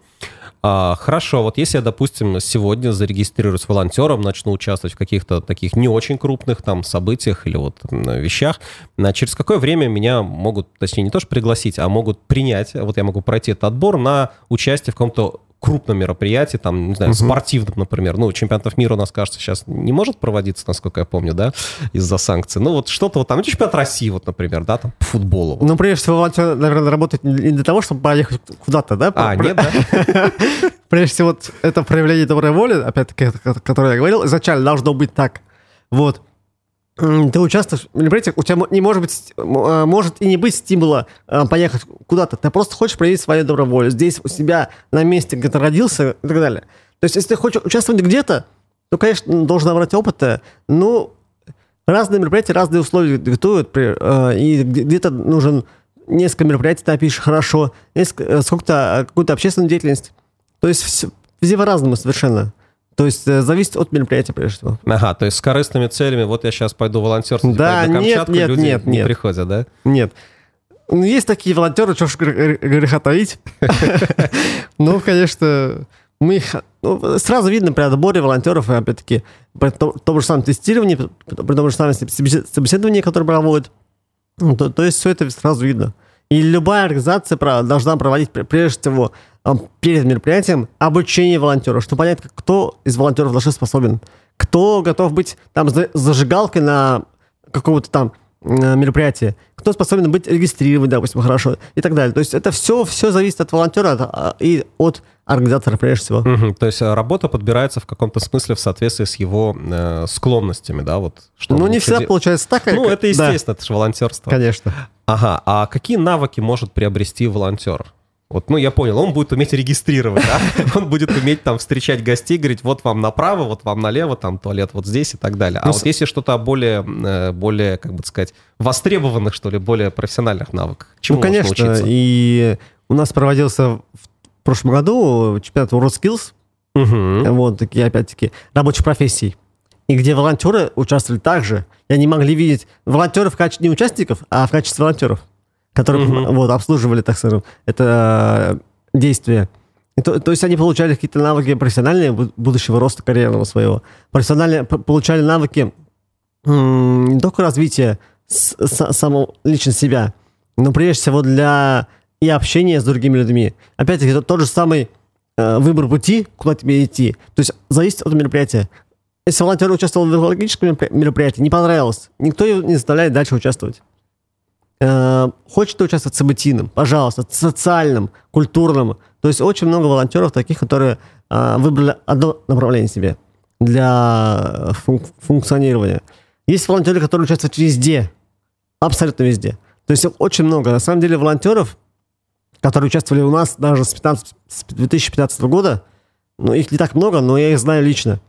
А, хорошо, вот если я, допустим, сегодня зарегистрируюсь волонтером, начну участвовать в каких-то таких не очень крупных там событиях или вот вещах, через какое время меня могут, точнее, не то что пригласить, а могут принять, вот я могу пройти этот отбор на участие в каком-то крупном мероприятии, там, не знаю, Мгм. спортивном, например. Ну, чемпионатов мира у нас, кажется, сейчас не может проводиться, насколько я помню, да, из-за санкций. Ну, вот что-то вот там, ну, чемпионат России, вот, например, да, там, по футболу. вот. Ну, прежде всего, волонтер, наверное, работает не для того, чтобы поехать куда-то, да? А, Про- нет, да? Прежде всего, это проявление доброй воли, опять-таки, которое я говорил, изначально должно быть так. Вот. Ты участвуешь в мероприятиях, у тебя не может быть, а, может и не быть стимула а, поехать куда-то. Ты просто хочешь проявить свою волю. Здесь у себя на месте, где ты родился и так далее. То есть, если ты хочешь участвовать где-то, то, конечно, должен набрать опыта. Ну, разные мероприятия, разные условия диктуют. э, И где- где-то нужен несколько мероприятий, ты опишешь хорошо, э, сколько-то, какую-то общественную деятельность. То есть всё- везде по-разному совершенно. То есть э, зависит от мероприятия, прежде всего. Ага, то есть с корыстными целями, вот я сейчас пойду волонтерствовать Да, на нет, Камчатку, нет, люди нет, не нет. приходят, да? Нет. Ну, есть такие волонтеры, что ж гр- гр- греха таить. Ну, конечно, мы их... ну, сразу видно при отборе волонтеров, опять-таки, при том, том же самом тестировании, при том же самом собеседовании, которое проводят. То, то есть все это сразу видно. И любая организация должна проводить, пр- прежде всего, перед мероприятием обучение волонтеров, чтобы понять, кто из волонтеров на что способен. Кто готов быть там за- зажигалкой на какого-то там э, мероприятия, кто способен быть регистрирован, допустим, хорошо, и так далее. То есть это все, все зависит от волонтера от- а, и от организатора, прежде всего. Мгм, То есть э, работа подбирается в каком-то смысле в соответствии с его э, склонностями, да, вот. что Ну, не всегда де- получается так. как- Ну, это да, естественно, это же волонтерство. конечно. Ага, а какие навыки может приобрести волонтер? Вот, ну, я понял, он будет уметь регистрировать, да? Он будет уметь там встречать гостей, говорить, вот вам направо, вот вам налево, там туалет вот здесь и так далее. А Ну, вот с- если что-то более, э, более, как бы сказать, востребованных, что ли, более профессиональных навыках, чему ну, конечно. научиться? И у нас проводился в прошлом году чемпионат WorldSkills, Мгм. вот такие, опять-таки, рабочих профессий. И где волонтеры участвовали также. И они могли видеть волонтеров в качестве не участников, а в качестве волонтеров, которые Мгм. вот, обслуживали, так скажем, это э, действие. То, то есть они получали какие-то навыки профессиональные бу- будущего роста карьерного своего. Профессиональные получали навыки не только развития с- с- самого лично себя, но прежде всего для и общения с другими людьми. Опять-таки, тот, тот же самый э, выбор пути, куда тебе идти. То есть зависит от мероприятия. Если волонтер участвовал в экологическом меропри- мероприятии, не понравилось, никто его не заставляет дальше участвовать. Э, Хочет участвовать в событийном, пожалуйста, социальном, культурном. То есть очень много волонтеров таких, которые э, выбрали одно направление себе для фун- функционирования. Есть волонтеры, которые участвуют везде, абсолютно везде. То есть очень много. На самом деле волонтеров, которые участвовали у нас даже с, 15 с 2015 года, ну, их не так много, но я их знаю лично.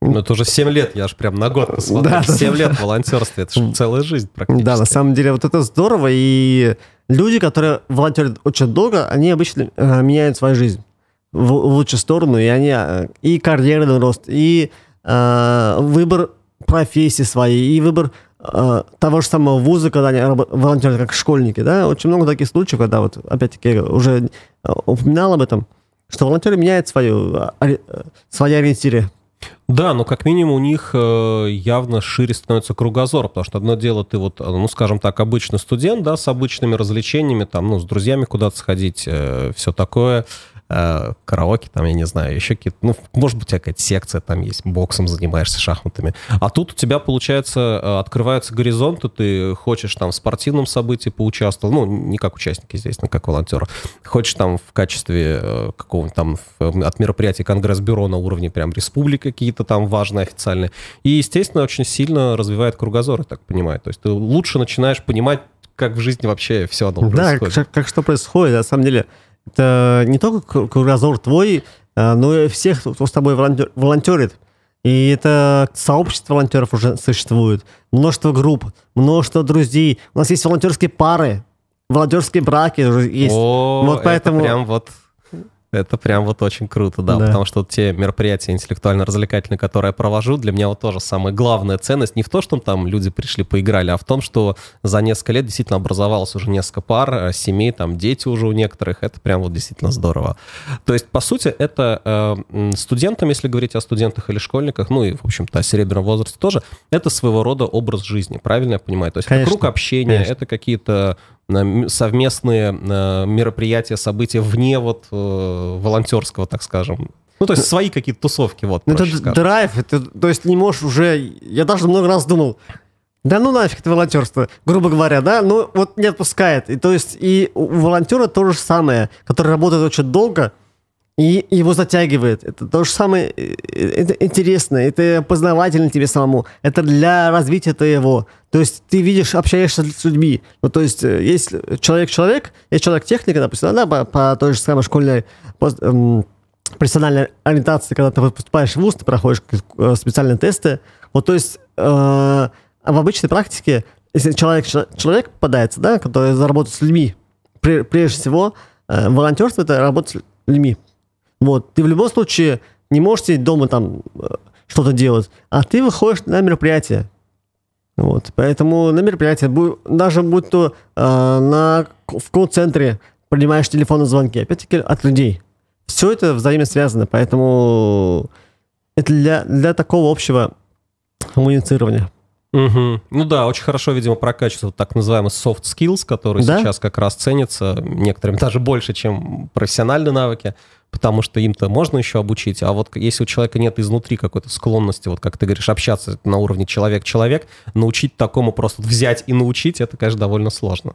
Ну, это уже 7 лет, я аж прям на год посмотрел. Да, да, 7 да. лет в волонтерстве, это же целая жизнь практически. Да, на самом деле вот это здорово, и люди, которые волонтерят очень долго, они обычно э, меняют свою жизнь в, в лучшую сторону, и они э, и карьерный рост, и э, выбор профессии своей, и выбор э, того же самого вуза, когда они волонтерят как школьники, да, очень много таких случаев, когда вот, опять-таки, я уже э, упоминал об этом, что волонтеры меняют свою, э, э, свои ориентиры. Да, но как минимум у них э, явно шире становится кругозор, потому что одно дело ты вот, э, ну, скажем так, обычный студент, да, с обычными развлечениями, там, ну, с друзьями куда-то сходить, все такое, э, караоке, там, я не знаю, еще какие-то, ну, может быть, у тебя какая-то секция там есть, боксом занимаешься, шахматами. А тут у тебя, получается, э, открываются горизонты, ты хочешь там в спортивном событии поучаствовать, ну, не как участник, естественно, как волонтер, хочешь там в качестве э, какого-нибудь там от мероприятия Конгресс-бюро на уровне прям республики какие-то там важные, официальные. И, естественно, очень сильно развивает кругозор, я так понимаю. То есть ты лучше начинаешь понимать, как в жизни вообще все оно Да, происходит. как, как что происходит, на самом деле. Это не только кру- кругозор твой, а, но и всех, кто с тобой волонтер- волонтерит. И это сообщество волонтеров уже существует. Множество групп, множество друзей. У нас есть волонтерские пары, волонтерские браки есть. О, Вот поэтому- это прям вот... Это прям вот очень круто, да, Да. потому что вот те мероприятия интеллектуально-развлекательные, которые я провожу, для меня вот тоже самая главная ценность не в том, что там люди пришли, поиграли, а в том, что за несколько лет действительно образовалось уже несколько пар, э, семей, там дети уже у некоторых, это прям вот действительно здорово. То есть, по сути, это э, студентам, если говорить о студентах или школьниках, ну и, в общем-то, о серебряном возрасте тоже, это своего рода образ жизни, правильно я понимаю? То есть это Конечно, круг общения, конечно. это какие-то совместные э, мероприятия, события вне вот э, волонтерского, так скажем. Ну, то есть свои какие-то тусовки, вот. Ну, это скажем. драйв, это, то есть не можешь уже... Я даже много раз думал, да ну нафиг это волонтерство, грубо говоря, да, ну вот не отпускает. И то есть и у волонтера то же самое, который работает очень долго, и его затягивает. Это то же самое, э, это интересно, это познавательно тебе самому, это для развития твоего. То есть ты видишь, общаешься с людьми. Ну, то есть э, есть человек-человек, есть человек-техника, допустим, да, по, по той же самой школьной пост- эм, профессиональной ориентации, когда ты поступаешь в ВУЗ, ты проходишь э, специальные тесты. Вот, то есть э, в обычной практике, если человек, человек попадается, да, который заработает с людьми, пре- прежде всего, э, волонтерство – это работа с людьми. Вот. Ты в любом случае не можешь сидеть дома там э, что-то делать, а ты выходишь на мероприятие. Вот. Поэтому на мероприятие, даже будь то э, на, в колл-центре принимаешь телефонные звонки, опять-таки от людей. Все это взаимосвязано, поэтому это для, для такого общего коммуницирования. Мгм. Ну да, очень хорошо, видимо, прокачивается вот так называемый soft skills, который Да. сейчас как раз ценится некоторым даже больше, чем профессиональные навыки, потому что им-то можно еще обучить, а вот если у человека нет изнутри какой-то склонности, вот как ты говоришь, общаться на уровне человек-человек, научить такому просто взять и научить, это, конечно, довольно сложно.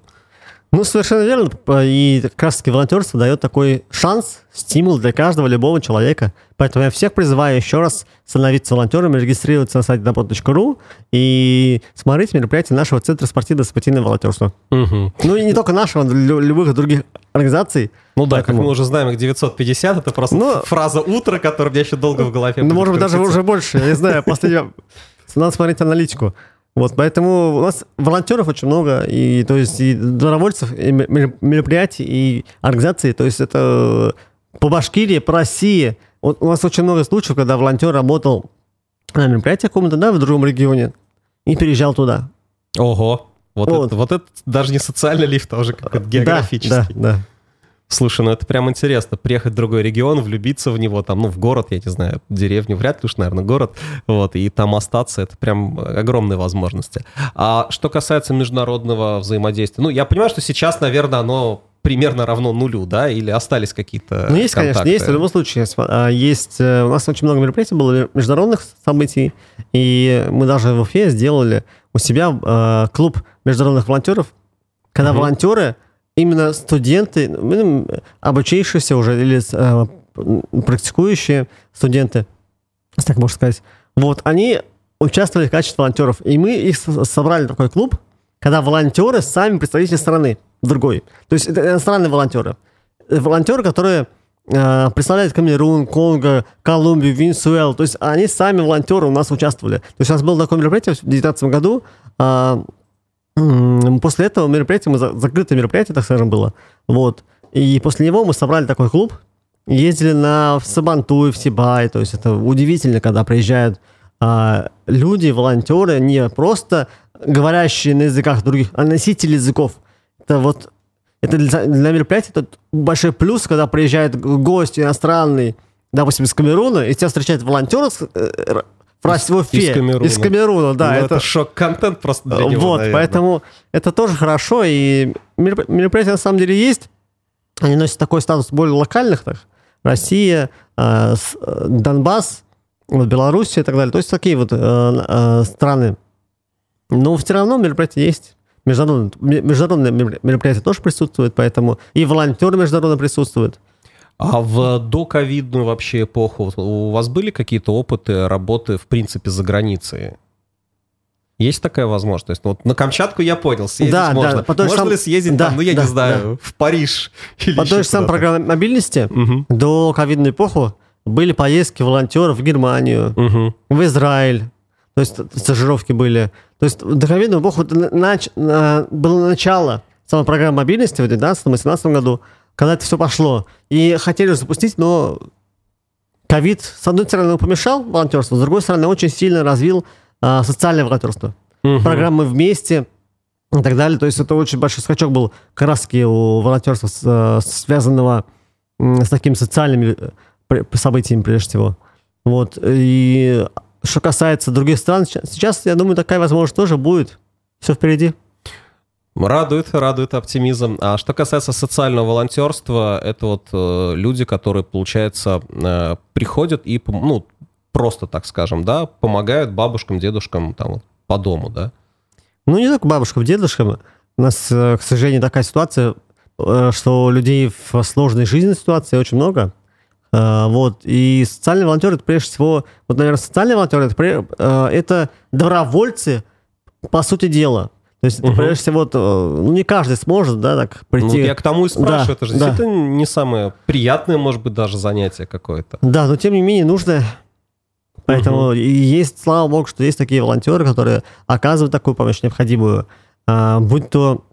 Ну, совершенно верно. И как раз-таки волонтерство дает такой шанс, стимул для каждого, любого человека. Поэтому я всех призываю еще раз становиться волонтерами, регистрироваться на сайте добро.ру и смотреть мероприятия нашего Центра спортивно-спортивного волонтерства. Мгм. Ну, и не только нашего, лю- любых других организаций. Ну да, как Поэтому- мы уже знаем, их 950, это просто Ну- фраза «утро», которая у меня еще долго в голове Ну, может быть, даже уже больше. Я не знаю, последнее... Надо смотреть аналитику. Вот, поэтому у нас волонтеров очень много, и то есть и добровольцев, и ме- мероприятий, и организаций. То есть это по Башкирии, по России. Вот у нас очень много случаев, когда волонтер работал на мероприятии каком-то, да, в другом регионе, и переезжал туда. Ого, вот, Вот. Это, вот это даже не социальный лифт, а уже какой-то географический. Да, да, да. Слушай, ну это прям интересно. Приехать в другой регион, влюбиться в него, там, ну, в город, я не знаю, деревню, вряд ли уж, наверное, город, вот, и там остаться, это прям огромные возможности. А что касается международного взаимодействия, ну, я понимаю, что сейчас, наверное, оно примерно равно нулю, да, или остались какие-то Ну, есть, конечно, контакты? есть. В любом случае, а, есть... э, У нас очень много мероприятий было, международных событий, и мы даже в Уфе сделали у себя э, клуб международных волонтеров, когда Мгм. волонтеры, именно студенты, ну, обучившиеся уже, или э, практикующие студенты, так можно сказать, вот, они участвовали в качестве волонтеров. И мы их собрали такой клуб, когда волонтеры сами представители страны другой. То есть это иностранные волонтеры. Э, Волонтеры, которые э, представляют Камерун, Конго, Колумбию, Венесуэлу. То есть они сами волонтеры у нас участвовали. То есть у нас было такое мероприятие в 2019 году. м, после этого мероприятия, мы за- закрытое мероприятие, так скажем, было. Вот. И после него мы собрали такой клуб, ездили на в Сабантуй, в Сибай. То есть это удивительно, когда приезжают а, люди, волонтеры, не просто говорящие на языках других, а носители языков. Это вот это для, для мероприятия это большой плюс, когда приезжает гость иностранный, допустим, из Камеруна, и тебя встречает волонтер в Уфе, из Камеруна. из Камеруна, да, Ну, это, это, шок-контент просто для него, вот, наверное. поэтому это тоже хорошо, и мероп- мероприятия на самом деле есть, они носят такой статус более локальных, так, Россия, с- э, Донбасс, вот, Белоруссия и так далее, то есть такие вот э, э, страны. Но все равно мероприятия есть. Международные, ме- международные мер- мероприятия тоже присутствуют, поэтому и волонтеры международно присутствуют. А в доковидную вообще эпоху у вас были какие-то опыты работы, в принципе, за границей? Есть такая возможность? Вот на Камчатку я понял, съездить Да, да, можно. по той же можно сам- ли съездить да, там, ну, я да, не знаю, в Париж? Или По той же самой программе мобильности Мгм, до ковидной эпохи были поездки волонтеров в Германию, мгм. в Израиль, то есть стажировки были. То есть до ковидной эпохи нач- на- было начало самой программы мобильности в 2019-2018 году, когда это все пошло. И хотели запустить, но ковид, с одной стороны, помешал волонтерству, с другой стороны, очень сильно развил а, социальное волонтерство. Мгм. Программы вместе и так далее. То есть это очень большой скачок был таки у волонтерства, с- э, связанного с такими социальными э, событиями прежде всего. Вот. И что касается других стран, сейчас, я думаю, такая возможность тоже будет. Все впереди. Радует, радует оптимизм. А что касается социального волонтерства, это вот э, люди, которые, получается, э, приходят и, ну, просто, так скажем, да, помогают бабушкам, дедушкам там вот, по дому, да? Ну, не только бабушкам, дедушкам. У нас, э, к сожалению, такая ситуация, э, что людей в сложной жизненной ситуации очень много. Э, вот. И социальные волонтеры, это прежде всего, вот, наверное, социальные волонтеры, это, это добровольцы, по сути дела. То есть, угу. прежде всего, ну, не каждый сможет, да, так прийти. Ну, я к тому и спрашиваю, да, это же да. действительно не самое приятное, может быть, даже занятие какое-то. Да, но тем не менее нужно Поэтому угу. есть, слава богу, что есть такие волонтеры, которые оказывают такую помощь необходимую. А, будь то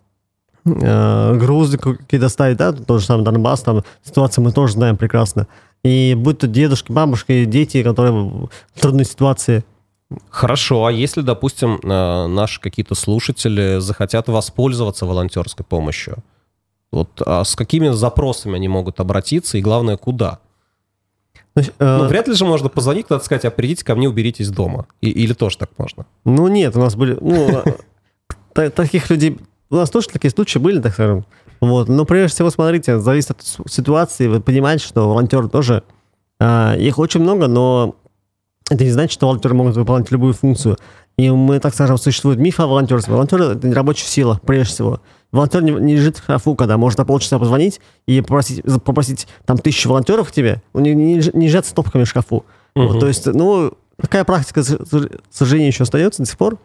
а, грузы какие-то ставить, да, тот же самый Донбасс, там ситуацию мы тоже знаем прекрасно. И будь то дедушки, бабушки, дети, которые в трудной ситуации. Хорошо, а если, допустим, а, наши какие-то слушатели захотят воспользоваться волонтерской помощью, вот а с какими запросами они могут обратиться и, главное, куда? Значит, ну, э... вряд ли же можно позвонить, куда-то сказать, а придите ко мне, уберитесь дома. И, или тоже так можно? Ну, нет, у нас были... Ну, таких людей... У нас тоже такие случаи были, так скажем. Вот. Но прежде всего, смотрите, зависит от ситуации. Вы понимаете, что волонтеры тоже... А, их очень много, но это не значит, что волонтеры могут выполнять любую функцию. И мы, так скажем, существует миф о волонтерстве. Волонтеры — это не рабочая сила, прежде всего. Волонтер не, не лежит в шкафу, когда может на полчаса позвонить и попросить, попросить там тысячу волонтеров к тебе. Он не, не, не лежат стопками в шкафу. Угу. Вот, то есть, ну, такая практика, к сожалению, еще остается до сих пор,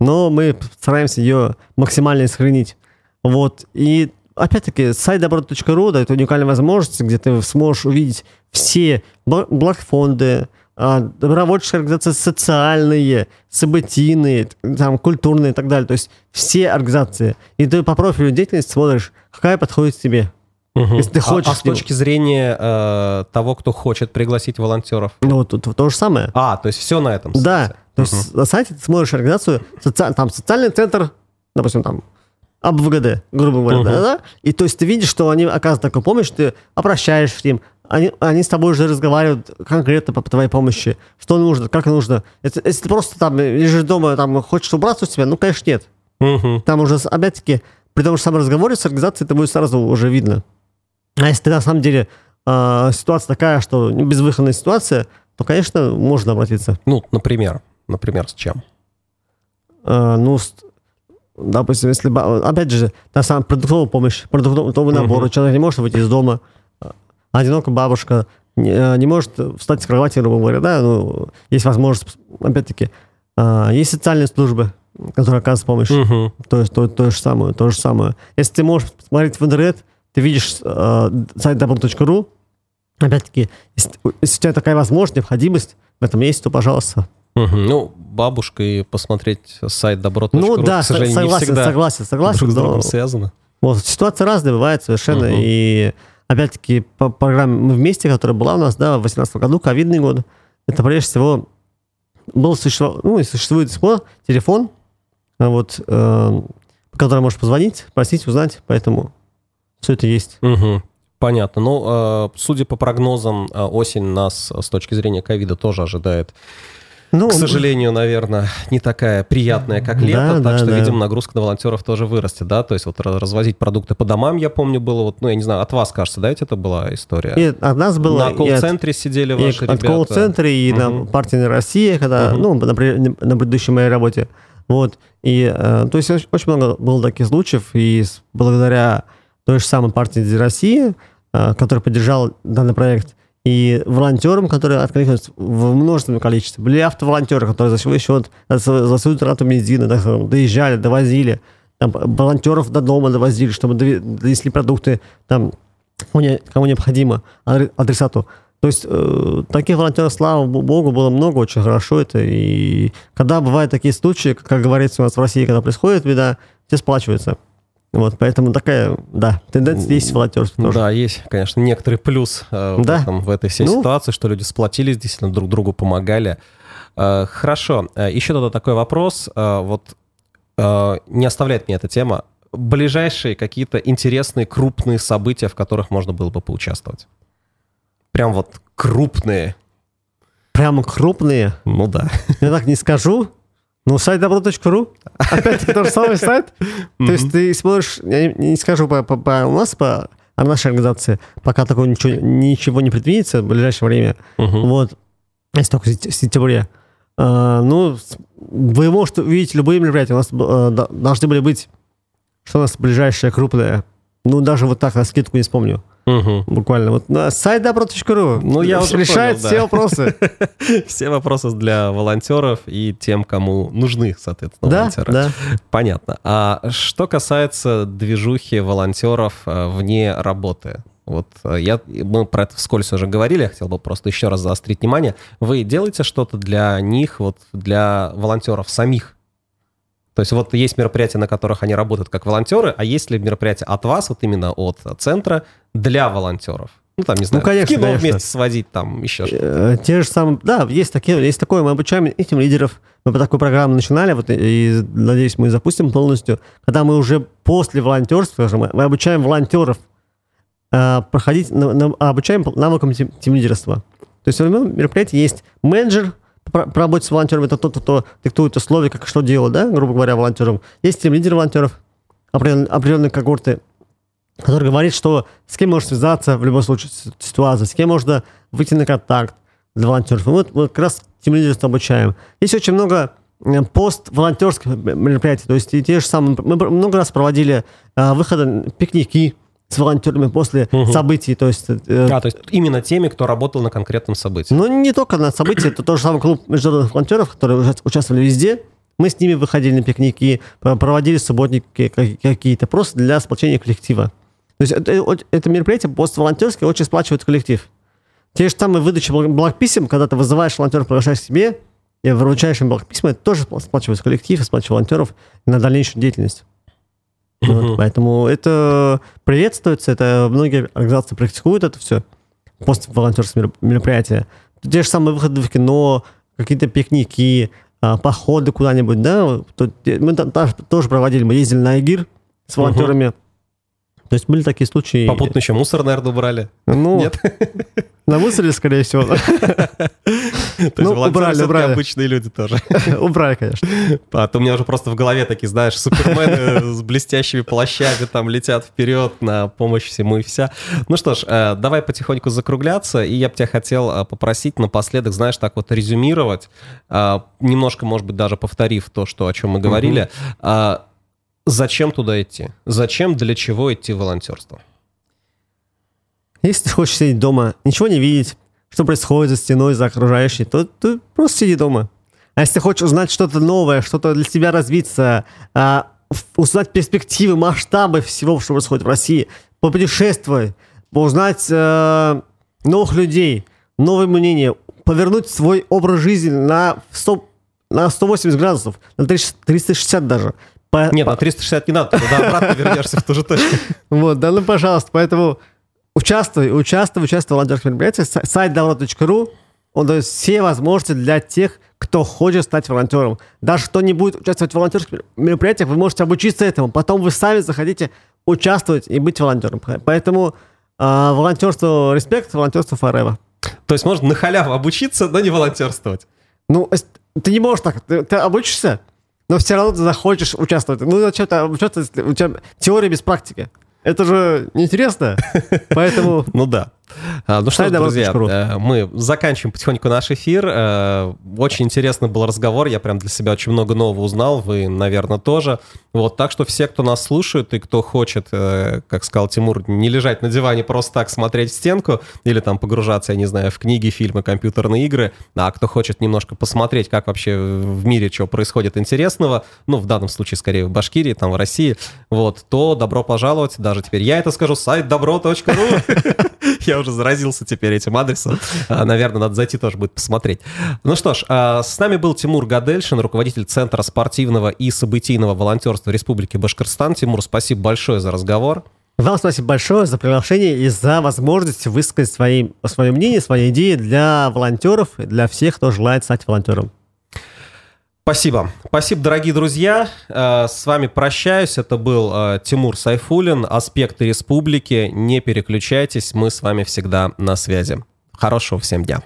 но мы стараемся ее максимально сохранить. Вот. И опять-таки, сайт добро.ру, да, это уникальная возможность, где ты сможешь увидеть все благфонды, а, добровольческие организации социальные, событийные, там, культурные и так далее. То есть все организации. И ты по профилю деятельности смотришь, какая подходит тебе. Угу. Если ты хочешь. А, а с точки зрения э, того, кто хочет пригласить волонтеров? Ну, то, то, то же самое. А, то есть все на этом сайте. Да. То угу. есть на сайте ты смотришь организацию, соци... там социальный центр, допустим, там АБВГД, грубо говоря, угу. да, да? И то есть ты видишь, что они оказывают такую помощь, ты обращаешься к ним, они, они с тобой уже разговаривают конкретно по, по твоей помощи. Что нужно, как нужно. Это, если ты просто там лежишь дома, там хочешь убраться у себя, ну, конечно, нет. Угу. Там уже, опять-таки, при том же самом разговоре с организацией это будет сразу уже видно. А если ты на самом деле э, ситуация такая, что безвыходная ситуация, то, конечно, можно обратиться. Ну, например, например, с чем? Э, ну, с, допустим, если, опять же, та самая продуктовая помощь, продуктовый набор, uh человек не может выйти из дома, одинокая бабушка не, э, не может встать с кровати, грубо говоря, да, ну, есть возможность, опять-таки, а, есть социальные службы, которые оказывают помощь, угу. то, есть, то, то, же самое, то же самое. Если ты можешь смотреть в интернет, ты видишь э, сайт double.ru, опять-таки, если, если у тебя такая возможность, необходимость в этом есть, то, пожалуйста. Угу. Ну, бабушкой посмотреть сайт добро.ру, ну, да, к сожалению, согласен, не всегда согласен, согласен, друг с другом связано. Вот, ситуация разная бывает совершенно, угу. и опять-таки, по программе «Мы вместе», которая была у нас, да, в 2018 году, ковидный год, это прежде всего был существовал, ну, и существует до сих пор телефон, а вот, э, по которому можешь позвонить, просить, узнать, поэтому все это есть. Угу. Понятно. Ну, э, судя по прогнозам, э, осень нас с точки зрения ковида тоже ожидает ну, к сожалению, наверное, не такая приятная, как лето, да, так что, да. видимо, нагрузка на волонтеров тоже вырастет, да, то есть вот развозить продукты по домам, я помню, было вот, ну, я не знаю, от вас, кажется, да, ведь это была история? И от нас было. На колл-центре сидели ваши и ребята. От колл-центре и угу. на партии Россия, когда, угу. ну, на, на предыдущей моей работе, вот, и, э, то есть очень много было таких случаев, и благодаря той же самой партии России, э, которая поддержала данный проект, и волонтерам, которые откликнулись в множественном количестве. Были автоволонтеры, которые за свой счет, за свою трату бензина так, доезжали, довозили. Там, волонтеров до дома довозили, чтобы довезли продукты там, кому необходимо, адресату. То есть э, таких волонтеров, слава богу, было много, очень хорошо это. И когда бывают такие случаи, как говорится у нас в России, когда происходит беда, все сплачиваются. Вот, поэтому такая, да, тенденция есть в волонтерстве тоже. Да, есть, конечно, некоторый плюс э, да. в, этом, в этой всей ну, ситуации, что люди сплотились, действительно друг другу помогали. Э, хорошо, э, еще тогда такой вопрос, э, вот э, не оставляет меня эта тема. Ближайшие какие-то интересные крупные события, в которых можно было бы поучаствовать? Прям вот крупные. Прям крупные? Ну да. Я так не скажу, Ну, сайт добро.ру. Опять-таки тот же самый сайт. То есть ты смотришь, я не скажу по, по, по у нас, по а нашей организации, пока такого ничего, ничего не предвидится в ближайшее время. Вот. Если только в сентябре. А, ну, вы можете увидеть любые мероприятия. У нас а, должны были быть, что у нас ближайшее крупное. Ну, даже вот так, на скидку не вспомню. Угу. Буквально. Вот на сайт добро.ру ну, я уже решает понял, все да. вопросы. все вопросы для волонтеров и тем, кому нужны, соответственно, да, волонтеры. Да. Понятно. А что касается движухи волонтеров э, вне работы? Вот э, я, мы про это вскользь уже говорили, я хотел бы просто еще раз заострить внимание. Вы делаете что-то для них, вот для волонтеров самих? То есть вот есть мероприятия, на которых они работают как волонтеры, а есть ли мероприятия от вас, вот именно от центра, для волонтеров? Ну, там, не знаю, ну, конечно, кино конечно. вместе сводить, там, еще что-то. Э, те же самые, да, есть, такие, есть такое, мы обучаем этим лидеров. Мы по такой программе начинали, вот, и, надеюсь, мы запустим полностью, когда мы уже после волонтерства, скажем, мы обучаем волонтеров э, проходить, на, на, обучаем навыкам тим, тим лидерства. То есть в мероприятии есть менеджер, по, работе с волонтерами, это тот, кто диктует условия, как что делать, да, грубо говоря, волонтерам. Есть тем лидер волонтеров, определенные, когорты, который говорит, что с кем можно связаться в любой случае ситуации, с кем можно выйти на контакт для волонтеров. И мы, мы как раз тем лидерство обучаем. Есть очень много э, пост волонтерских мероприятий. То есть и те же самые... Мы много раз проводили э, выходы, пикники, с волонтерами после угу. событий. То есть, э, а, то есть именно теми, кто работал на конкретном событии. Ну, не только на событии, это тот же самый клуб международных волонтеров, которые участвовали везде. Мы с ними выходили на пикники, проводили субботники какие-то, просто для сплочения коллектива. То есть это, это мероприятие пост-волонтерское очень сплачивает коллектив. Те же самые выдачи блокписем, когда ты вызываешь волонтеров, приглашаешь к себе, и вручаешь им блокписьма, это тоже сплачивает коллектив, сплачивает волонтеров на дальнейшую деятельность. Вот, поэтому это приветствуется, это многие организации практикуют это все, пост-волонтерские мероприятия. Те же самые выходы в кино, какие-то пикники, а, походы куда-нибудь, да, мы тоже проводили, мы ездили на Игир с волонтерами, то есть были такие случаи... Попутно еще мусор, наверное, убрали. Ну, Нет? На мусоре, скорее всего. То есть ну, убрали, убрали. обычные люди тоже. Убрали, конечно. А то у меня уже просто в голове такие, знаешь, супермены с блестящими плащами там летят вперед на помощь всему и вся. Ну что ж, э, давай потихоньку закругляться, и я бы тебя хотел э, попросить напоследок, знаешь, так вот резюмировать, э, немножко, может быть, даже повторив то, что, о чем мы говорили, Зачем туда идти? Зачем, для чего идти в волонтерство? Если ты хочешь сидеть дома, ничего не видеть, что происходит за стеной, за окружающей, то ты просто сиди дома. А если хочешь узнать что-то новое, что-то для себя развиться, а, узнать перспективы, масштабы всего, что происходит в России, попутешествовать, узнать а, новых людей, новые мнения, повернуть свой образ жизни на, 100, на 180 градусов, на 360 даже – по, Нет, по... на 360 не надо, туда обратно вернешься в ту же точку. Вот, да, ну, пожалуйста, поэтому участвуй, участвуй, участвуй в волонтерских мероприятиях. Сайт download.ru, он дает все возможности для тех, кто хочет стать волонтером. Даже кто не будет участвовать в волонтерских мероприятиях, вы можете обучиться этому. Потом вы сами захотите участвовать и быть волонтером. Поэтому э, волонтерство респект, волонтерство forever. То есть можно на халяву обучиться, но не волонтерствовать. Ну, ты не можешь так. Ты, ты обучишься, но все равно ты захочешь участвовать. Ну, что-то участвовать, у тебя теория без практики. Это же неинтересно. Поэтому... Ну да. А, ну что ж, друзья, э, мы заканчиваем потихоньку наш эфир. Э, очень интересный был разговор, я прям для себя очень много нового узнал, вы, наверное, тоже. Вот, так что все, кто нас слушает и кто хочет, э, как сказал Тимур, не лежать на диване, просто так смотреть в стенку или там погружаться, я не знаю, в книги, фильмы, компьютерные игры, а кто хочет немножко посмотреть, как вообще в мире что происходит интересного, ну, в данном случае, скорее, в Башкирии, там, в России, вот, то добро пожаловать, даже теперь я это скажу, сайт добро.ру. Я уже заразился теперь этим адресом. А, наверное, надо зайти тоже будет посмотреть. Ну что ж, а, с нами был Тимур Гадельшин, руководитель Центра спортивного и событийного волонтерства Республики Башкортостан. Тимур, спасибо большое за разговор. Вам спасибо большое за приглашение и за возможность высказать свои, свое мнение, свои идеи для волонтеров, для всех, кто желает стать волонтером. Спасибо. Спасибо, дорогие друзья. Э, с вами прощаюсь. Это был э, Тимур Сайфулин, «Аспекты республики». Не переключайтесь, мы с вами всегда на связи. Хорошего всем дня.